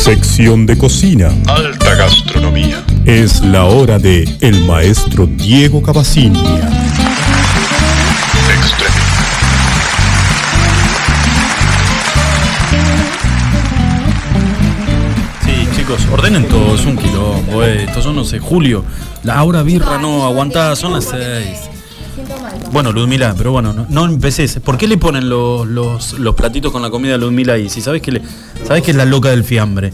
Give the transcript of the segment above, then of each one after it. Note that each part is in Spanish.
Sección de cocina. Alta gastronomía. Es la hora de el maestro Diego Cavacinia. Sí, chicos, ordenen todos un quilombo, eh. Estos son, no sé, Julio. La hora birra no aguantada, son las seis. Bueno, Ludmila, pero bueno, no, no empeces. ¿Por qué le ponen los, los, los platitos con la comida a Ludmila ahí? Si sabes que, le, sabes que es la loca del fiambre.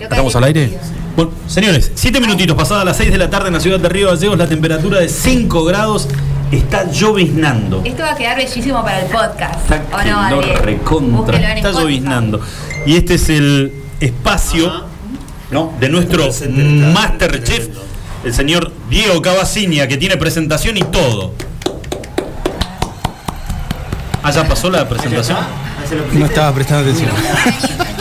¿Estamos al aire? Bueno, señores, siete minutitos pasadas las 6 de la tarde en la ciudad de Río Gallegos, la temperatura de 5 grados está lloviznando. Esto va a quedar bellísimo para el podcast. Está ¿O que no, lo recontra. Está Spotify. lloviznando. Y este es el espacio ¿no? de nuestro Masterchef, el señor Diego Cavacinia, que tiene presentación y todo. Ah, ya pasó la presentación. No estaba prestando atención.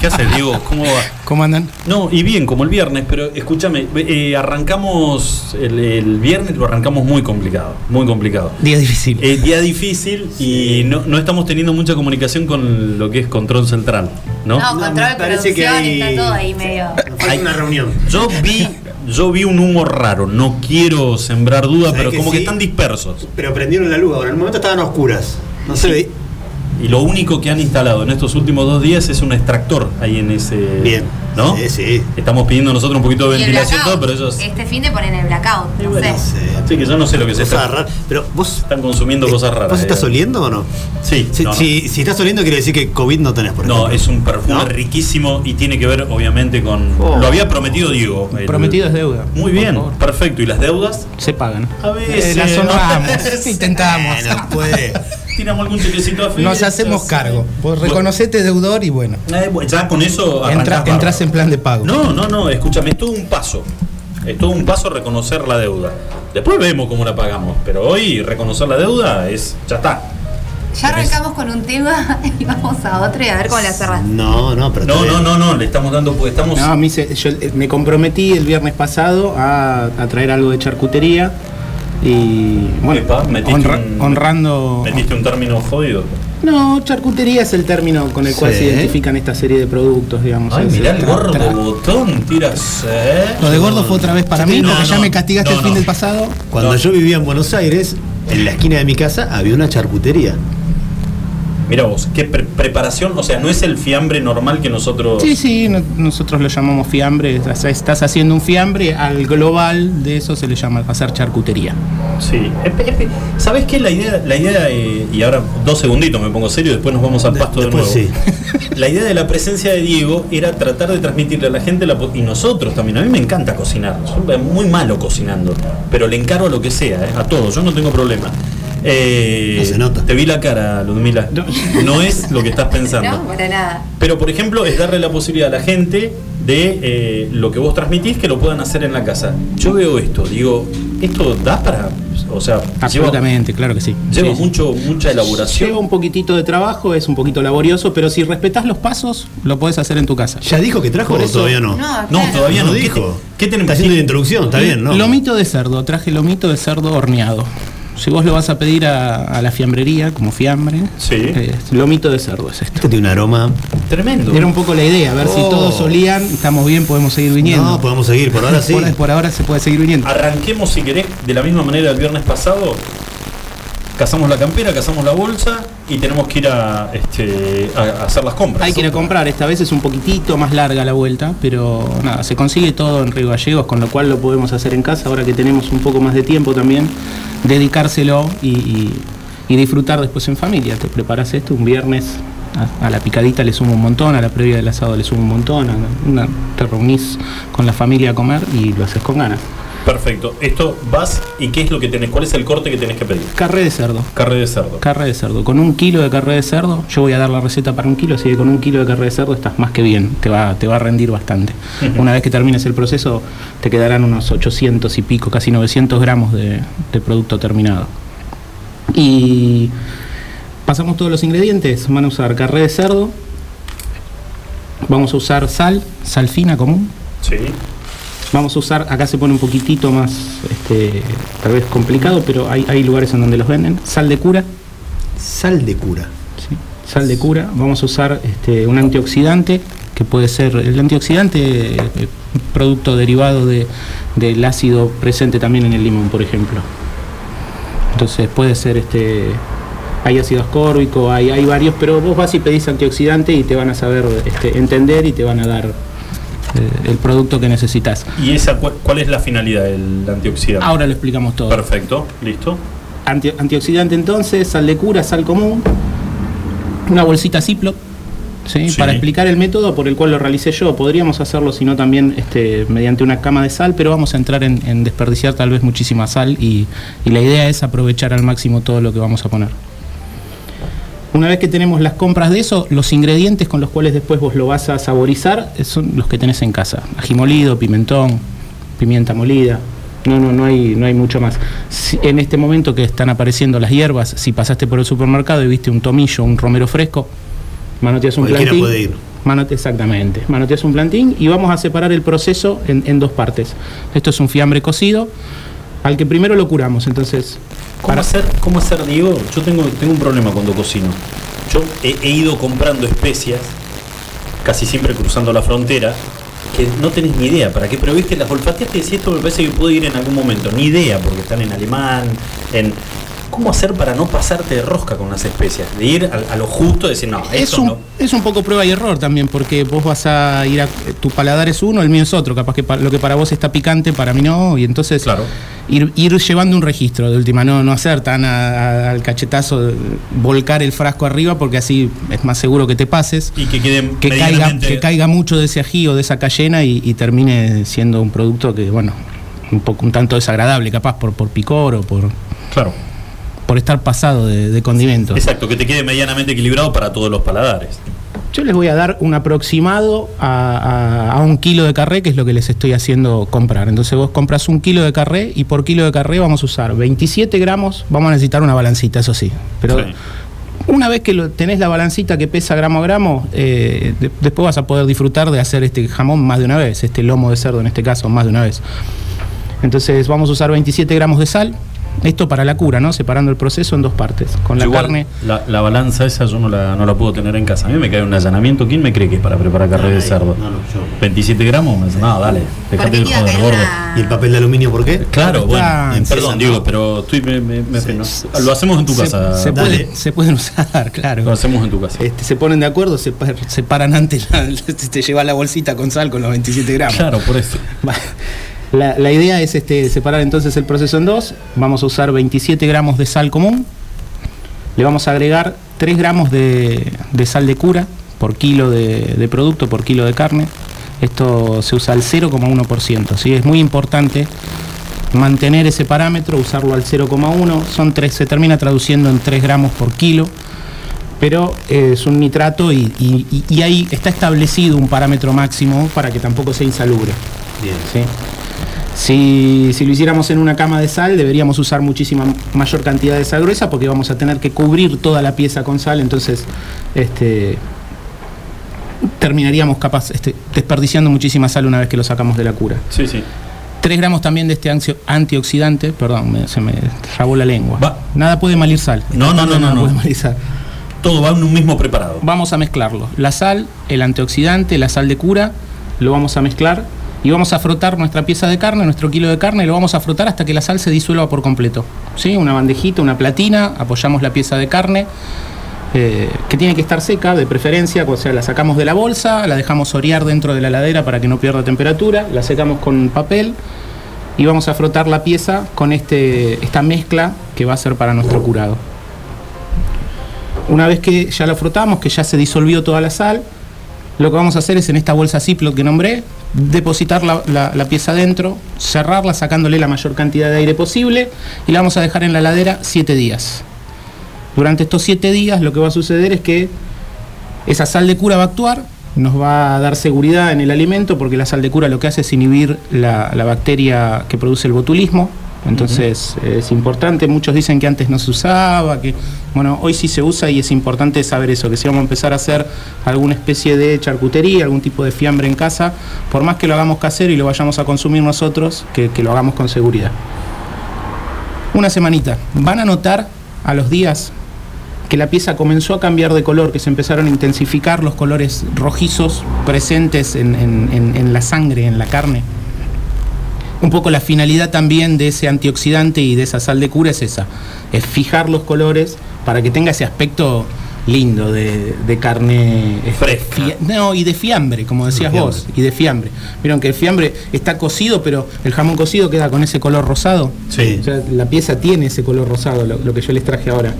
¿Qué haces, Diego? ¿Cómo va? ¿Cómo andan? No, y bien, como el viernes, pero escúchame, eh, arrancamos el, el viernes, lo arrancamos muy complicado, muy complicado. Día difícil. Eh, día difícil y no, no estamos teniendo mucha comunicación con lo que es control central, ¿no? No, control, me parece que hay- está todo ahí medio. Hay una reunión. Yo vi, yo vi un humo raro, no quiero sembrar duda, ¿Sabés pero que como que están dispersos. Pero prendieron la luz ahora. En el momento estaban a oscuras. No se ve. Y lo único que han instalado en estos últimos dos días es un extractor ahí en ese. Bien. ¿No? Sí, sí. Estamos pidiendo nosotros un poquito de Y ventilación, todo, pero ellos. Este fin de ponen el blackout. No bueno, sé. Sí. Sí, que yo no sé lo que se está. raras. Pero vos. Están consumiendo cosas raras. ¿Vos estás eh. oliendo o no? Sí, Si, no, no. si- si estás oliendo, quiere decir que COVID no tenés, por No, ejemplo. es un perfume ¿No? riquísimo y tiene que ver, obviamente, con. Oh. Lo había prometido Diego. el- Prometido es deuda. Muy bien, favor. perfecto. ¿Y las deudas? Se pagan. A veces. Eh, las ¿no? honramos. Intentamos. Puede. Tiramos algún chequecito a Nos hacemos eh. cargo. Pues Bueno, reconocete deudor y bueno. eh, ya con eso. Entra- en plan de pago. No, no, no, escúchame, es todo un paso. Es todo un paso reconocer la deuda. Después vemos cómo la pagamos, pero hoy reconocer la deuda es. ya está. Ya arrancamos con un tema y vamos a otro y a ver cómo la cerras. No, no, pero. No, no, no, no, le estamos dando porque estamos. No, a mí se- yo eh, me comprometí el viernes pasado a, a traer algo de charcutería y bueno, Epa, metiste honra- un- honrando. Metiste un término jodido. No, charcutería es el término con el cual se identifican esta serie de productos, digamos. Ay, mirá el gordo tra- botón, tiras. ¿eh? Lo de gordo fue otra vez para mí, No, porque ya me castigaste no, el fin no. del pasado. Cuando No. yo vivía en Buenos Aires, en la esquina de mi casa había una charcutería. Mira vos, qué pre- preparación, o sea, no es el fiambre normal que nosotros. Sí, sí, no- nosotros lo llamamos fiambre. o sea, Estás haciendo un fiambre, al global de eso se le llama hacer charcutería. Sí. Espe- espe- ¿Sabés qué? La idea, la idea eh, y ahora dos segunditos me pongo serio, después nos vamos al De- pasto de después nuevo. sí. La idea de la presencia de Diego era tratar de transmitirle a la gente la po- y nosotros también. A mí me encanta cocinar, soy muy malo cocinando, pero le encargo a lo que sea, eh, a todo, yo no tengo problema. Eh, No se nota. Te vi la cara, Ludmila. No es lo que estás pensando. No, para nada. Pero, por ejemplo, es darle la posibilidad a la gente de eh, lo que vos transmitís que lo puedan hacer en la casa. Yo veo esto, digo, ¿esto da para...? O sea, lleva, Absolutamente, claro que sí. lleva Sí, sí. mucho, mucha elaboración. Lleva un poquito de trabajo, es un poquito laborioso, pero si respetás los pasos, lo podés hacer en tu casa. ¿Ya dijo que trajo o eso- todavía no? No, todavía no. No ¿Qué dijo. te- ¿Qué tenemos? Está haciendo la introducción, está bien, ¿no? Lomito de cerdo, traje lomito de cerdo horneado. Si vos lo vas a pedir a, a la fiambrería como fiambre, Sí. eh, lomito de cerdo es esto. Esto tiene un aroma. Tremendo. Era un poco la idea, a ver si Oh. todos olían, estamos bien, podemos seguir viniendo. No, podemos seguir, por ahora sí. Por, por ahora se puede seguir viniendo. Arranquemos, si querés, de la misma manera del viernes pasado. Cazamos la campera, cazamos la bolsa y tenemos que ir a, este, a- hacer las compras. Hay que ir a comprar, esta vez es un poquitito más larga la vuelta, pero nada, se consigue todo en Río Gallegos, con lo cual lo podemos hacer en casa, ahora que tenemos un poco más de tiempo también, dedicárselo y, disfrutar después en familia. Te preparas esto un viernes, a, la picadita le sumo un montón, a la previa del asado le sumo un montón, te reunís con la familia a comer y lo haces con ganas. Perfecto. Esto vas y ¿qué es lo que tenés? ¿Cuál es el corte que tenés que pedir? Carre de cerdo. Carne de cerdo. Carre de cerdo. Con un kilo de carre de cerdo, yo voy a dar la receta para un kilo, así que con un kilo de carre de cerdo estás más que bien, te va, te va a rendir bastante. Una vez que termines el proceso, te quedarán unos 800 y pico, casi 900 gramos de, de producto terminado. Y pasamos todos los ingredientes. Van a usar carre de cerdo, vamos a usar sal, sal fina común, Sí. Vamos a usar, acá se pone un poquitito más, este, tal vez complicado, pero hay, hay lugares en donde los venden. Sal de cura, Sal de cura. ¿sí? sal de cura. Vamos a usar este, un antioxidante que puede ser el antioxidante, eh, producto derivado de, del ácido presente también en el limón, por ejemplo. Entonces puede ser este. Hay ácido ascórbico, hay, hay varios, pero vos vas y pedís antioxidante y te van a saber este, entender y te van a dar el producto que necesitas. ¿Y esa cu- cuál es la finalidad del antioxidante? Ahora lo explicamos todo. Perfecto, listo. Anti- antioxidante entonces, sal de cura, sal común, una bolsita Ziploc, ¿sí? Sí. para explicar el método por el cual lo realicé yo. Podríamos hacerlo si no también este, mediante una cama de sal, pero vamos a entrar en, en desperdiciar tal vez muchísima sal y, y la idea es aprovechar al máximo todo lo que vamos a poner. Una vez que tenemos las compras de eso, los ingredientes con los cuales después vos lo vas a saborizar eh, son los que tenés en casa. Ají molido, pimentón, pimienta molida. No, no, no hay, no hay mucho más. Si- en este momento que están apareciendo las hierbas, si pasaste por el supermercado y viste un tomillo, un romero fresco, manoteas un Cualquiera plantín. puede ir. Manote- exactamente. Manoteas un plantín y vamos a separar el proceso en, en dos partes. Esto es un fiambre cocido, al que primero lo curamos. Entonces, ¿Cómo hacer, cómo hacer, Diego? Yo tengo, tengo un problema cuando cocino. Yo he, he ido comprando especias, casi siempre cruzando la frontera, que no tenés ni idea para qué, pero viste, las olfateaste y decís, esto me parece que puede ir en algún momento. Ni idea, porque están en alemán, en... ¿Cómo hacer para no pasarte de rosca con las especias? De ir a, a lo justo y decir, no, es esto un, no. es un poco prueba y error también, porque vos vas a ir a. Tu paladar es uno, el mío es otro. Capaz que pa- lo que para vos está picante, para mí no. Y entonces. Claro. Ir, ir llevando un registro de última, no, no hacer tan a- a- al cachetazo, de volcar el frasco arriba, porque así es más seguro que te pases. Y que quede Que caiga, medianamente- que caiga mucho de ese ají o de esa cayena y, y termine siendo un producto que, bueno, un poco un tanto desagradable, capaz por, por picor o por, Claro. por estar pasado de, de condimentos. Exacto, que te quede medianamente equilibrado para todos los paladares. Yo les voy a dar un aproximado a, a- a un kilo de carré, que es lo que les estoy haciendo comprar. Entonces vos compras un kilo de carré y por kilo de carré vamos a usar 27 gramos, vamos a necesitar una balancita, eso sí. Pero Sí. una vez que lo, tenés la balancita que pesa gramo a gramo, eh, de- después vas a poder disfrutar de hacer este jamón más de una vez, este lomo de cerdo en este caso, más de una vez. Entonces vamos a usar 27 gramos de sal. Esto para la cura, ¿no? Separando el proceso en dos partes. Con la Igual, carne. La, la balanza esa yo no la, no la puedo tener en casa. A mí me cae un allanamiento. ¿Quién me cree que es para preparar carne de cerdo? No, no, yo. 27 gramos, me dice, no, dale, ¿Por dejate de joder, gordo. ¿Y el papel de aluminio por qué? Claro, bueno, Ah, perdón, Diego, pero estoy, me, me- me Sí, freno. sí, Lo hacemos en tu Se- casa. se, Dale. puede- se pueden usar, claro. Lo hacemos en tu casa. Este, se ponen de acuerdo, se, par- se paran antes, la- te lleva la bolsita con sal con los 27 gramos. Claro, por eso. La, la idea es este, separar entonces el proceso en dos. Vamos a usar 27 gramos de sal común. Le vamos a agregar 3 gramos de, de sal de cura por kilo de, de producto, por kilo de carne. Esto se usa al 0,1%. ¿sí? Es muy importante mantener ese parámetro, usarlo al 0,1. Son tres, se termina traduciendo en 3 gramos por kilo pero eh, es un nitrato y- y ahí está establecido un parámetro máximo para que tampoco sea insalubre. Bien. ¿sí? Si, si lo hiciéramos en una cama de sal, deberíamos usar muchísima mayor cantidad de sal gruesa porque vamos a tener que cubrir toda la pieza con sal, entonces este, terminaríamos capaz este, desperdiciando muchísima sal una vez que lo sacamos de la cura. Sí, sí. 3 gramos también de este antioxidante, perdón, me- se me trabó la lengua. Va. Nada puede malir sal. No, no, no, no, no. puede malir sal. Todo va en un mismo preparado. Vamos a mezclarlo. La sal, el antioxidante, la sal de cura, lo vamos a mezclar y vamos a frotar nuestra pieza de carne, nuestro kilo de carne, lo vamos a frotar hasta que la sal se disuelva por completo. ¿Sí? Una bandejita, una platina, apoyamos la pieza de carne, eh, que tiene que estar seca, de preferencia, o sea, la sacamos de la bolsa, la dejamos orear dentro de la heladera para que no pierda temperatura, la secamos con papel y vamos a frotar la pieza con este, esta mezcla que va a ser para nuestro curado. Una vez que ya lo frotamos, que ya se disolvió toda la sal, lo que vamos a hacer es en esta bolsa Ziploc que nombré, depositar la, la- pieza dentro, cerrarla sacándole la mayor cantidad de aire posible y la vamos a dejar en la heladera 7 días. Durante estos 7 días lo que va a suceder es que esa sal de cura va a actuar, nos va a dar seguridad en el alimento porque la sal de cura lo que hace es inhibir la, la bacteria que produce el botulismo. Entonces es importante, muchos dicen que antes no se usaba, que bueno, hoy sí se usa y es importante saber eso, que si vamos a empezar a hacer alguna especie de charcutería, algún tipo de fiambre en casa, por más que lo hagamos casero y lo vayamos a consumir nosotros, que, que lo hagamos con seguridad. Una semanita, van a notar a los días que la pieza comenzó a cambiar de color, que se empezaron a intensificar los colores rojizos presentes en, en- en- en la sangre, en la carne. Un poco la finalidad también de ese antioxidante y de esa sal de cura es esa, es fijar los colores para que tenga ese aspecto lindo de, de carne este, Fresca. fia- no, y de fiambre, como decías vos, y de fiambre. Vieron que el fiambre está cocido, pero el jamón cocido queda con ese color rosado. Sí. O sea, la pieza tiene ese color rosado, lo, lo que yo les traje ahora.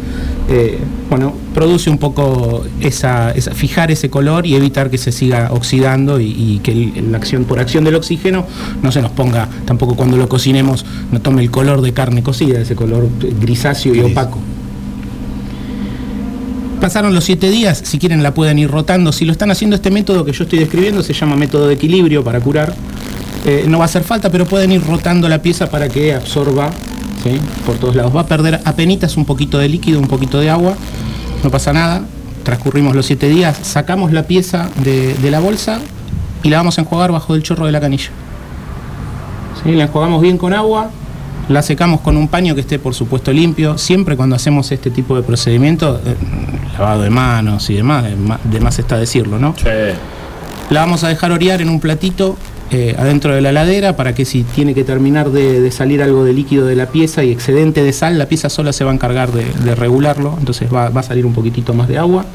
Eh, bueno, produce un poco esa, esa- fijar ese color y evitar que se siga oxidando y, y que el- la acción por acción del oxígeno no se nos ponga, tampoco cuando lo cocinemos, no tome el color de carne cocida, ese color grisáceo y opaco. Pasaron los siete días, si quieren la pueden ir rotando. Si lo están haciendo este método que yo estoy describiendo, se llama método de equilibrio para curar. Eh, no va a hacer falta, pero pueden ir rotando la pieza para que absorba por todos lados. Va a perder apenas un poquito de líquido, un poquito de agua, no pasa nada. Transcurrimos los siete días, sacamos la pieza de, de la bolsa y la vamos a enjuagar bajo el chorro de la canilla. ¿Sí? La enjuagamos bien con agua, la secamos con un paño que esté por supuesto limpio. Siempre cuando hacemos este tipo de procedimiento, eh, lavado de manos y demás, de más está decirlo, ¿no? La vamos a dejar orear en un platito eh, adentro de la heladera para que si tiene que terminar de, de salir algo de líquido de la pieza y excedente de sal, la pieza sola se va a encargar de, de regularlo, entonces va, va a salir un poquitito más de agua.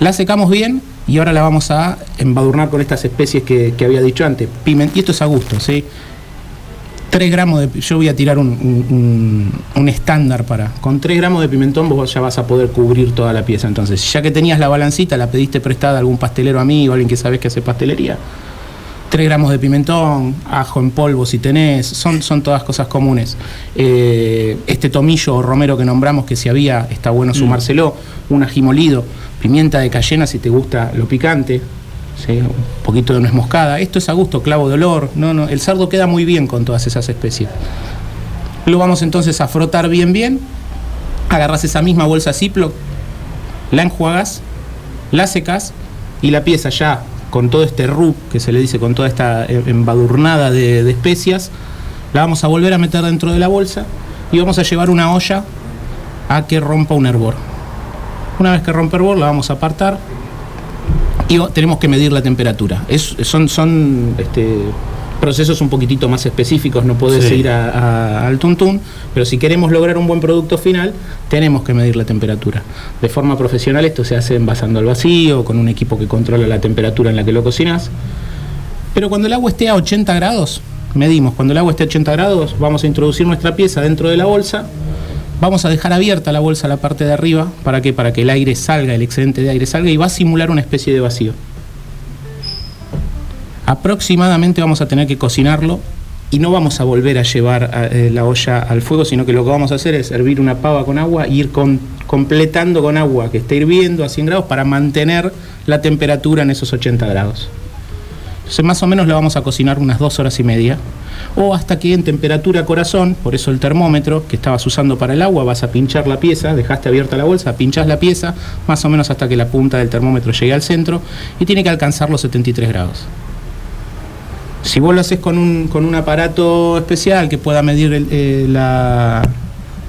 La secamos bien y ahora la vamos a embadurnar con estas especies que, que había dicho antes. Piment, y esto es a gusto, ¿sí? 3 gramos de... Yo voy a tirar un, un- un- un estándar para... Con 3 gramos de pimentón vos ya vas a poder cubrir toda la pieza. Entonces, ya que tenías la balancita, la pediste prestada a algún pastelero amigo, alguien que sabes que hace pastelería. 3 gramos de pimentón, ajo en polvo si tenés, son, son todas cosas comunes. Eh, este tomillo o romero que nombramos, que si había, está bueno sumárselo, un ají molido, pimienta de cayena si te gusta lo picante, un poquito de nuez moscada. Esto es a gusto, clavo de olor. No, no, el cerdo queda muy bien con todas esas especies. Lo vamos entonces a frotar bien, bien. Agarras esa misma bolsa Ziploc, la enjuagas, la secas y la pieza ya con todo este rub que se le dice, con toda esta eh, embadurnada de, de especias, la vamos a volver a meter dentro de la bolsa y vamos a llevar una olla a que rompa un hervor. Una vez que rompe hervor la vamos a apartar y tenemos que medir la temperatura. Es- son son este, procesos un poquitito más específicos, no podés Sí. ir a- a- al tuntún, pero si queremos lograr un buen producto final, tenemos que medir la temperatura. De forma profesional esto se hace envasando al vacío, con un equipo que controla la temperatura en la que lo cocinas. Pero cuando el agua esté a 80 grados, medimos, cuando el agua esté a 80 grados, vamos a introducir nuestra pieza dentro de la bolsa, vamos a dejar abierta la bolsa la parte de arriba, ¿para qué? Para que el aire salga, el excedente de aire salga y va a simular una especie de vacío. Aproximadamente vamos a tener que cocinarlo y no vamos a volver a llevar a- eh, la olla al fuego, sino que lo que vamos a hacer es hervir una pava con agua e ir completando con agua que esté hirviendo a 100 grados para mantener la temperatura en esos 80 grados. Entonces más o menos lo vamos a cocinar unas dos horas y media. O hasta que en temperatura corazón, por eso el termómetro que estabas usando para el agua, vas a pinchar la pieza, dejaste abierta la bolsa, pinchás la pieza, más o menos hasta que la punta del termómetro llegue al centro y tiene que alcanzar los 73 grados. Si vos lo haces con un, con un aparato especial que pueda medir eh, la,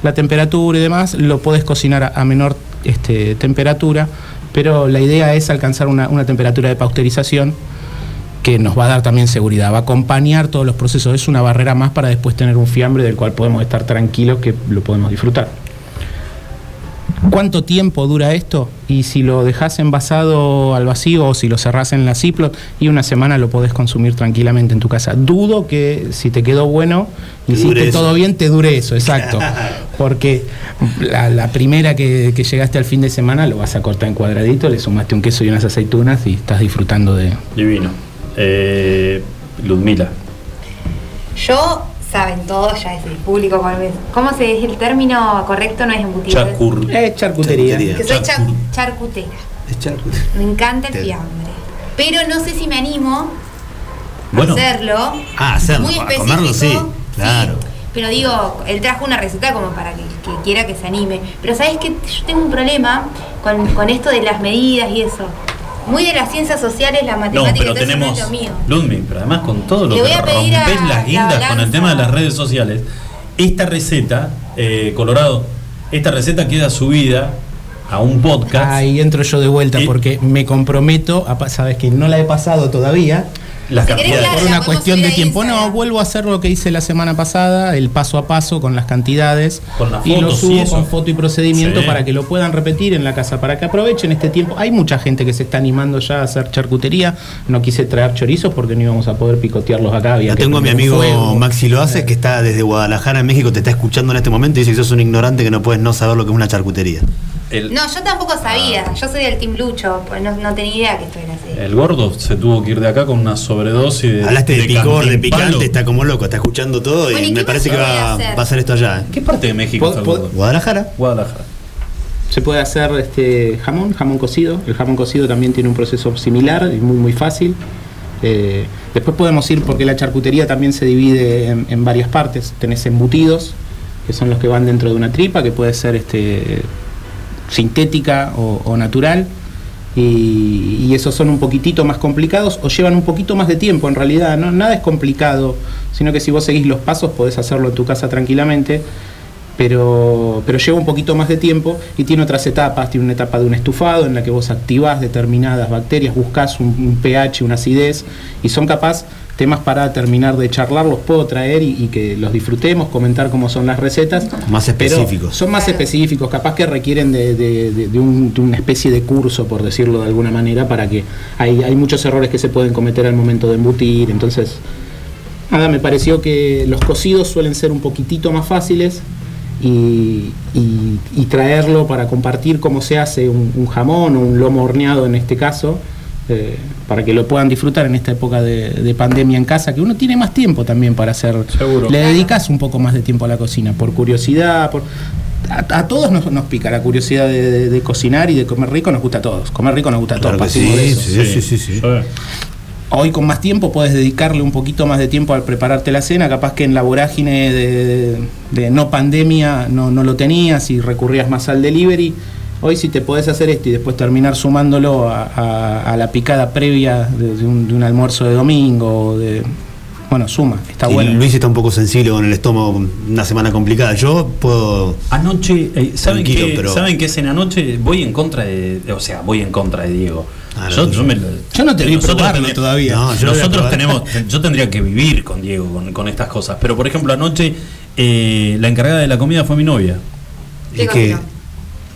la temperatura y demás, lo podés cocinar a, a menor este, temperatura, pero la idea es alcanzar una, una temperatura de pasteurización que nos va a dar también seguridad, va a acompañar todos los procesos, es una barrera más para después tener un fiambre del cual podemos estar tranquilos que lo podemos disfrutar. ¿Cuánto tiempo dura esto? Y si lo dejas envasado al vacío o si lo cerrás en la Ziploc, y una semana lo podés consumir tranquilamente en tu casa. Dudo que si te quedó bueno, Te hiciste todo bien, te dure eso, exacto. Porque la, la primera que, que llegaste al fin de semana lo vas a cortar en cuadradito, le sumaste un queso y unas aceitunas y estás disfrutando de... Divino. Eh, Ludmila. Yo, saben todos, ya es el público. ¿cómo es- ¿Cómo se dice el término correcto? No es embutido. es- Chacur. Es charcutería. Charcutería. Que soy cha- Charcu- charcutera. Es charco. Me encanta el Te- fiambre. Pero no sé si me animo Bueno. a hacerlo. Ah, hacerlo, Muy específico. comerlo, sí, claro. Pero digo, él trajo una receta como para que, que quiera que se anime. Pero ¿sabes qué? Yo tengo un problema con, con esto de las medidas y eso. Muy de las ciencias sociales, la No, matemática, pero no tenemos. es mío. Ludmila, pero además con todo lo Le que rompes a las guindas la con el tema de las redes sociales. Esta receta, eh, Colorado, esta receta queda subida a un podcast. Ahí entro yo de vuelta Y- porque me comprometo, a, sabes que no la he pasado todavía, las Si querés, cantidades. claro, por una cuestión de tiempo. No, vuelvo a hacer lo que hice la semana pasada, el paso a paso con las cantidades. Con las y lo fotos subo con foto y procedimiento Sí. para que lo puedan repetir en la casa, para que aprovechen este tiempo. Hay mucha gente que se está animando ya a hacer charcutería. No quise traer chorizos porque no íbamos a poder picotearlos acá. Había Yo tengo a mi amigo fuego. Maxi Loaces que está desde Guadalajara, en México, te está escuchando en este momento y dice que sos un ignorante que no puedes no saber lo que es una charcutería. El, No, yo tampoco sabía. Yo soy del Team Lucho, pues no, no tenía idea que esto era así. el gordo se tuvo que ir de acá con una sobredosis de. Hablaste de, picor, de picante, está como loco, está escuchando todo y Bueno, ¿y me parece que va, a hacer esto allá. ¿eh? ¿Qué parte de México está el po- gordo? Guadalajara. Guadalajara. Se puede hacer este jamón, jamón cocido. El jamón cocido también tiene un proceso similar y muy muy fácil. Eh, después podemos ir porque la charcutería también se divide en, en varias partes. Tenés embutidos, que son los que van dentro de una tripa, que puede ser este sintética o, natural. Y, y esos son un poquitito más complicados o llevan un poquito más de tiempo en realidad. ¿no? Nada es complicado, sino que si vos seguís los pasos podés hacerlo en tu casa tranquilamente pero, pero lleva un poquito más de tiempo y tiene otras etapas. Tiene una etapa de un estufado en la que vos activás determinadas bacterias, buscás un, un pH, una acidez y son capaz temas para terminar de charlar, los puedo traer y, y que los disfrutemos, comentar cómo son las recetas. Más específicos. son más específicos, capaz que requieren de, de- un- de una especie de curso, por decirlo de alguna manera, para que hay, hay muchos errores que se pueden cometer al momento de embutir. Entonces, Nada, me pareció que los cocidos suelen ser un poquitito más fáciles y, y- y traerlo para compartir cómo se hace un, un jamón o un lomo horneado en este caso, eh, para que lo puedan disfrutar en esta época de, de pandemia en casa, que uno tiene más tiempo también para hacer. Seguro. Le dedicas un poco más de tiempo a la cocina, por curiosidad, por... A, a todos nos, nos pica la curiosidad de, de- de cocinar y de comer rico, nos gusta a todos. Comer rico nos gusta a todos. Claro de sí, eso. sí, sí, sí, sí. Hoy con más tiempo puedes dedicarle un poquito más de tiempo al prepararte la cena, capaz que en la vorágine de, de- de no pandemia no, no lo tenías y recurrías más al delivery. Hoy si te podés hacer esto y después terminar sumándolo a, a- a la picada previa de, de un, de un almuerzo de domingo, o de, bueno, suma, está Y bueno. Luis está un poco sensible con el estómago, una semana complicada. Yo puedo. Anoche, eh, ¿saben, qué, pero- ¿saben qué es en anoche? Voy en contra de, de- O sea, voy en contra de Diego. Ah, yo, tú- yo me lo- Yo no te vi nosotros probarlo todavía. No, yo lo voy a Nosotros tenemos. Yo tendría que vivir con Diego con, con estas cosas. Pero por ejemplo, anoche eh, la encargada de la comida fue mi novia. ¿Qué es que-?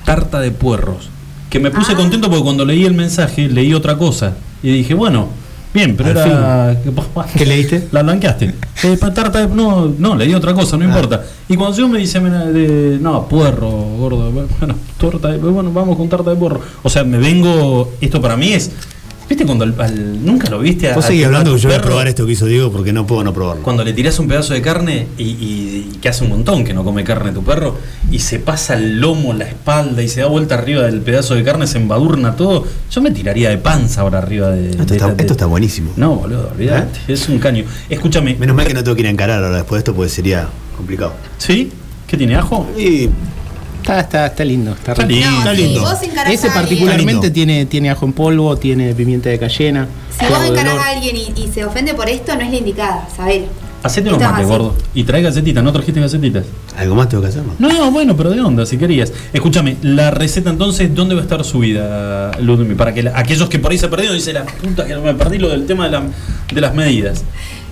Tarta de puerros. Que me puse Ah. contento porque cuando leí el mensaje leí otra cosa. Y dije, bueno, bien, pero Al era. ¿Qué leíste? La blanqueaste. Eh, pa- tarta de- no, no, leí otra cosa, no Ah. importa. Y cuando yo me dice, de, no, puerro, gordo, bueno, torta de, bueno, vamos con tarta de puerro. O sea, me vengo, esto para mí es, ¿viste cuando al, al- nunca lo viste? a- Vos seguís hablando que yo voy a probar esto que hizo Diego porque no puedo no probarlo. Cuando le tirás un pedazo de carne y, y- y que hace un montón que no come carne tu perro y se pasa el lomo, la espalda y se da vuelta arriba del pedazo de carne, se embadurna todo, yo me tiraría de panza ahora arriba de... Esto de- está, de- esto está buenísimo. No, boludo, olvídate, es un caño. Escúchame, Menos mal que no tengo que ir a encarar ahora después de esto porque sería complicado. ¿sí? ¿Qué tiene ajo? Y Está, está, está lindo, está, Está lindo. No, Está si lindo. vos encarás Ese a alguien- particularmente tiene, tiene ajo en polvo, tiene pimienta de cayena. Si vos encarás a alguien y, y se ofende por esto, no es la indicada, saber. Hacete unos mates, gordo. Y trae galletitas, ¿no trajiste galletitas? algo más tengo que hacer, ¿no? No, no, bueno, pero de onda, si querías. Escúchame, la receta entonces, ¿dónde va a estar subida, Ludmi? Para que la- aquellos que por ahí se perdieron, dice la puta que no me perdí lo del tema de, la- de las medidas.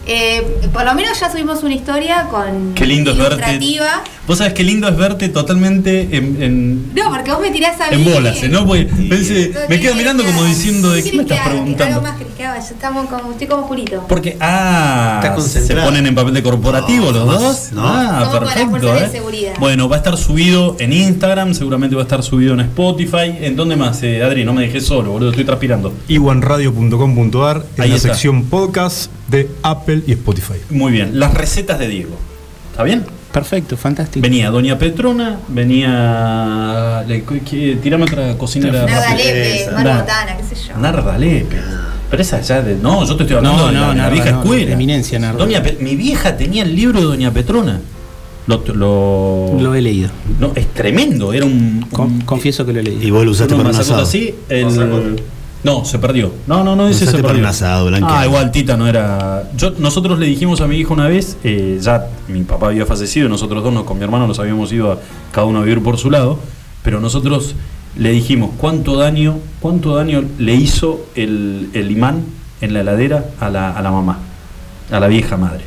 Eh, por lo menos ya subimos una historia con Qué lindo es verte. Vos sabés qué lindo es verte totalmente en, en, No, porque vos me tirás a mí. en bolas, ¿eh? ¿no? Porque pensé- No me quedo mirando como diciendo de qué me ¿Querés estás preguntando. Algo más que que haga? Yo estamos como, estoy como Julito. Porque, ah, se ponen en papel de corporativo No, los más, dos. no. Ah, perfecto. de eh. seguridad. Bueno, va a estar subido en Instagram, seguramente va a estar subido en Spotify. ¿En dónde más, eh, Adri? No me dejé solo, boludo, estoy transpirando. iwanradio.com.ar en Ahí la está. sección podcast de Apple y Spotify. Muy bien, las recetas de Diego. ¿Está bien? Perfecto, fantástico. Venía Doña Petrona, venía. le- que- Tirame otra cocinera. Narda. Lepe, Botana, qué sé yo. Narda Lepe. Pero esa ya de. No, yo te estoy hablando No, de, la, no, de la Narda, vieja no, escuela. eminencia, Narda. Doña Pe- mi vieja tenía el libro de Doña Petrona. Lo, lo, Lo he leído. no, es tremendo, era un. Con- un- confieso que lo he leído. Y vos lo usaste para un asado. así, el- no, se perdió. No, no, no dice se perdió. un asado, ah, igual Tita no era. Yo, nosotros le dijimos a mi hijo una vez, eh, ya mi papá había fallecido, nosotros dos nos- con mi hermano nos habíamos ido a cada uno a vivir por su lado, pero nosotros le dijimos cuánto daño, cuánto daño le hizo el, el imán en la heladera a la, a la mamá, a la vieja madre.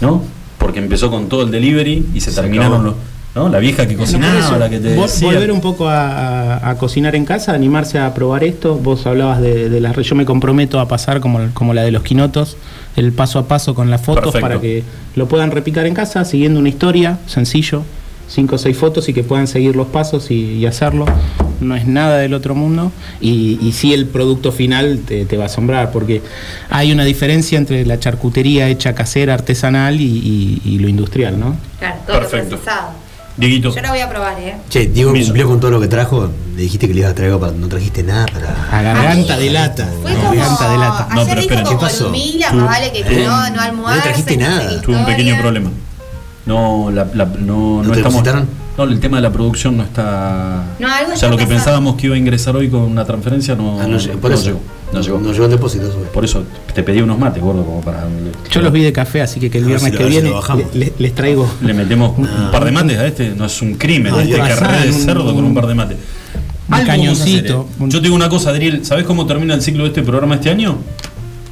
¿No? Porque empezó con todo el delivery y se, Se terminaron acabó. los. ¿No? La vieja que cocinaba, eso, la que te vol- decía. volver un poco a, a- a cocinar en casa, animarse a probar esto. Vos hablabas de, de las re- yo me comprometo a pasar como, como la de los quinotos, el paso a paso con las fotos Perfecto. para que lo puedan replicar en casa, siguiendo una historia, sencillo, cinco o seis fotos y que puedan seguir los pasos y, y hacerlo. No es nada del otro mundo y, y sí el producto final te, te va a asombrar porque hay una diferencia entre la charcutería hecha casera, artesanal y, y- y lo industrial, ¿no? Claro, todo Perfecto. lo procesado. Dieguito. Yo la voy a probar, ¿eh? Che, Diego cumplió con todo lo que trajo. Le dijiste que le ibas a traer para. No trajiste nada para. A garganta de lata. Fue como. garganta de lata. No, pero espera, ¿qué pasó? Lumila, Tú- más vale que, que Eh, no, no trajiste no sé nada. Tuve un pequeño problema. No, la, la- no, no, ¿No te estamos. depositaron? No, el tema de la producción no está. No, algo o sea, lo que pensábamos que iba a ingresar hoy con una transferencia no, Ah, no, llegó, por no eso. llegó. No llegó. No llegó el depósito. eso. Por eso te pedí unos mates, gordo, como para. Yo los vi de café, así que que el A ver viernes si que si viene les traigo. Le metemos un par de mates a este, no es un crimen, este carrera de un- cerdo con un par de mates. un cañoncito, ¿eh? un- Yo te digo una cosa, Adriel, ¿sabes cómo termina el ciclo de este programa este año?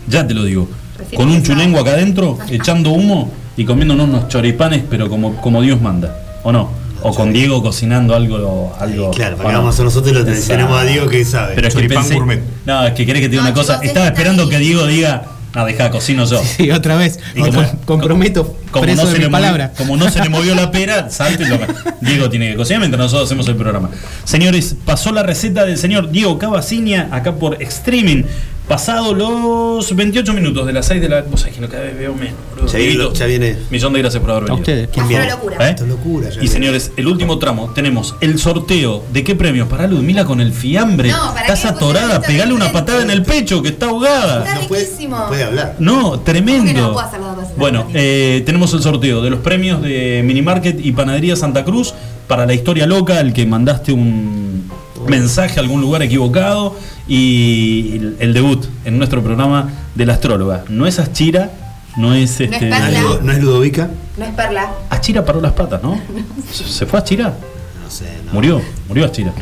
Ya te lo digo. Recién Con un chulengo acá adentro, echando humo y comiéndonos unos choripanes, pero como, como Dios manda, ¿o no? O con Diego cocinando algo. algo claro, ¿o para que no? vamos a nosotros lo tenemos a Diego que sabe. Pero es que pensé, gourmet. No, es que querés que te diga No, una cosa. Estaba esperando que Diego diga, no, deja, cocino yo. Sí, otra vez. Y como- com- comprometo Como preso no, de se mi le movió, como no se le movió la pera, salte y lo Diego tiene que cocinar mientras nosotros hacemos el programa. Señores, pasó la receta del señor Diego Cavaciña acá por streaming. Pasado los 28 minutos de las 6 de la. Vos sabés que no cada vez veo menos, boludo. Ya viene- Dieguito, ya viene. Millón de gracias por haber A venido. ustedes. ¿Quién viene? locura. ¿Eh? Esto es locura. ya Y viene. señores, el último tramo, tenemos el sorteo de qué premios para Ludmila con el fiambre. No, ¿para Estás atorada, pegale una patada en el pecho, que está ahogada. Está No puede, riquísimo. no puede hablar. No, tremendo. ¿Cómo que no puedo cosas? Bueno, eh, tenemos el sorteo de los premios de Minimarket y Panadería Santa Cruz para la historia loca, el que mandaste un mensaje a algún lugar equivocado y el, el debut en nuestro programa de la astróloga. No es Achira, no es este. es ¿No es, Perla. Ludo- no es Ludovica? No es perla. Achira paró las patas, ¿no? ¿Se fue Achira? No sé. No. Murió, murió Achira.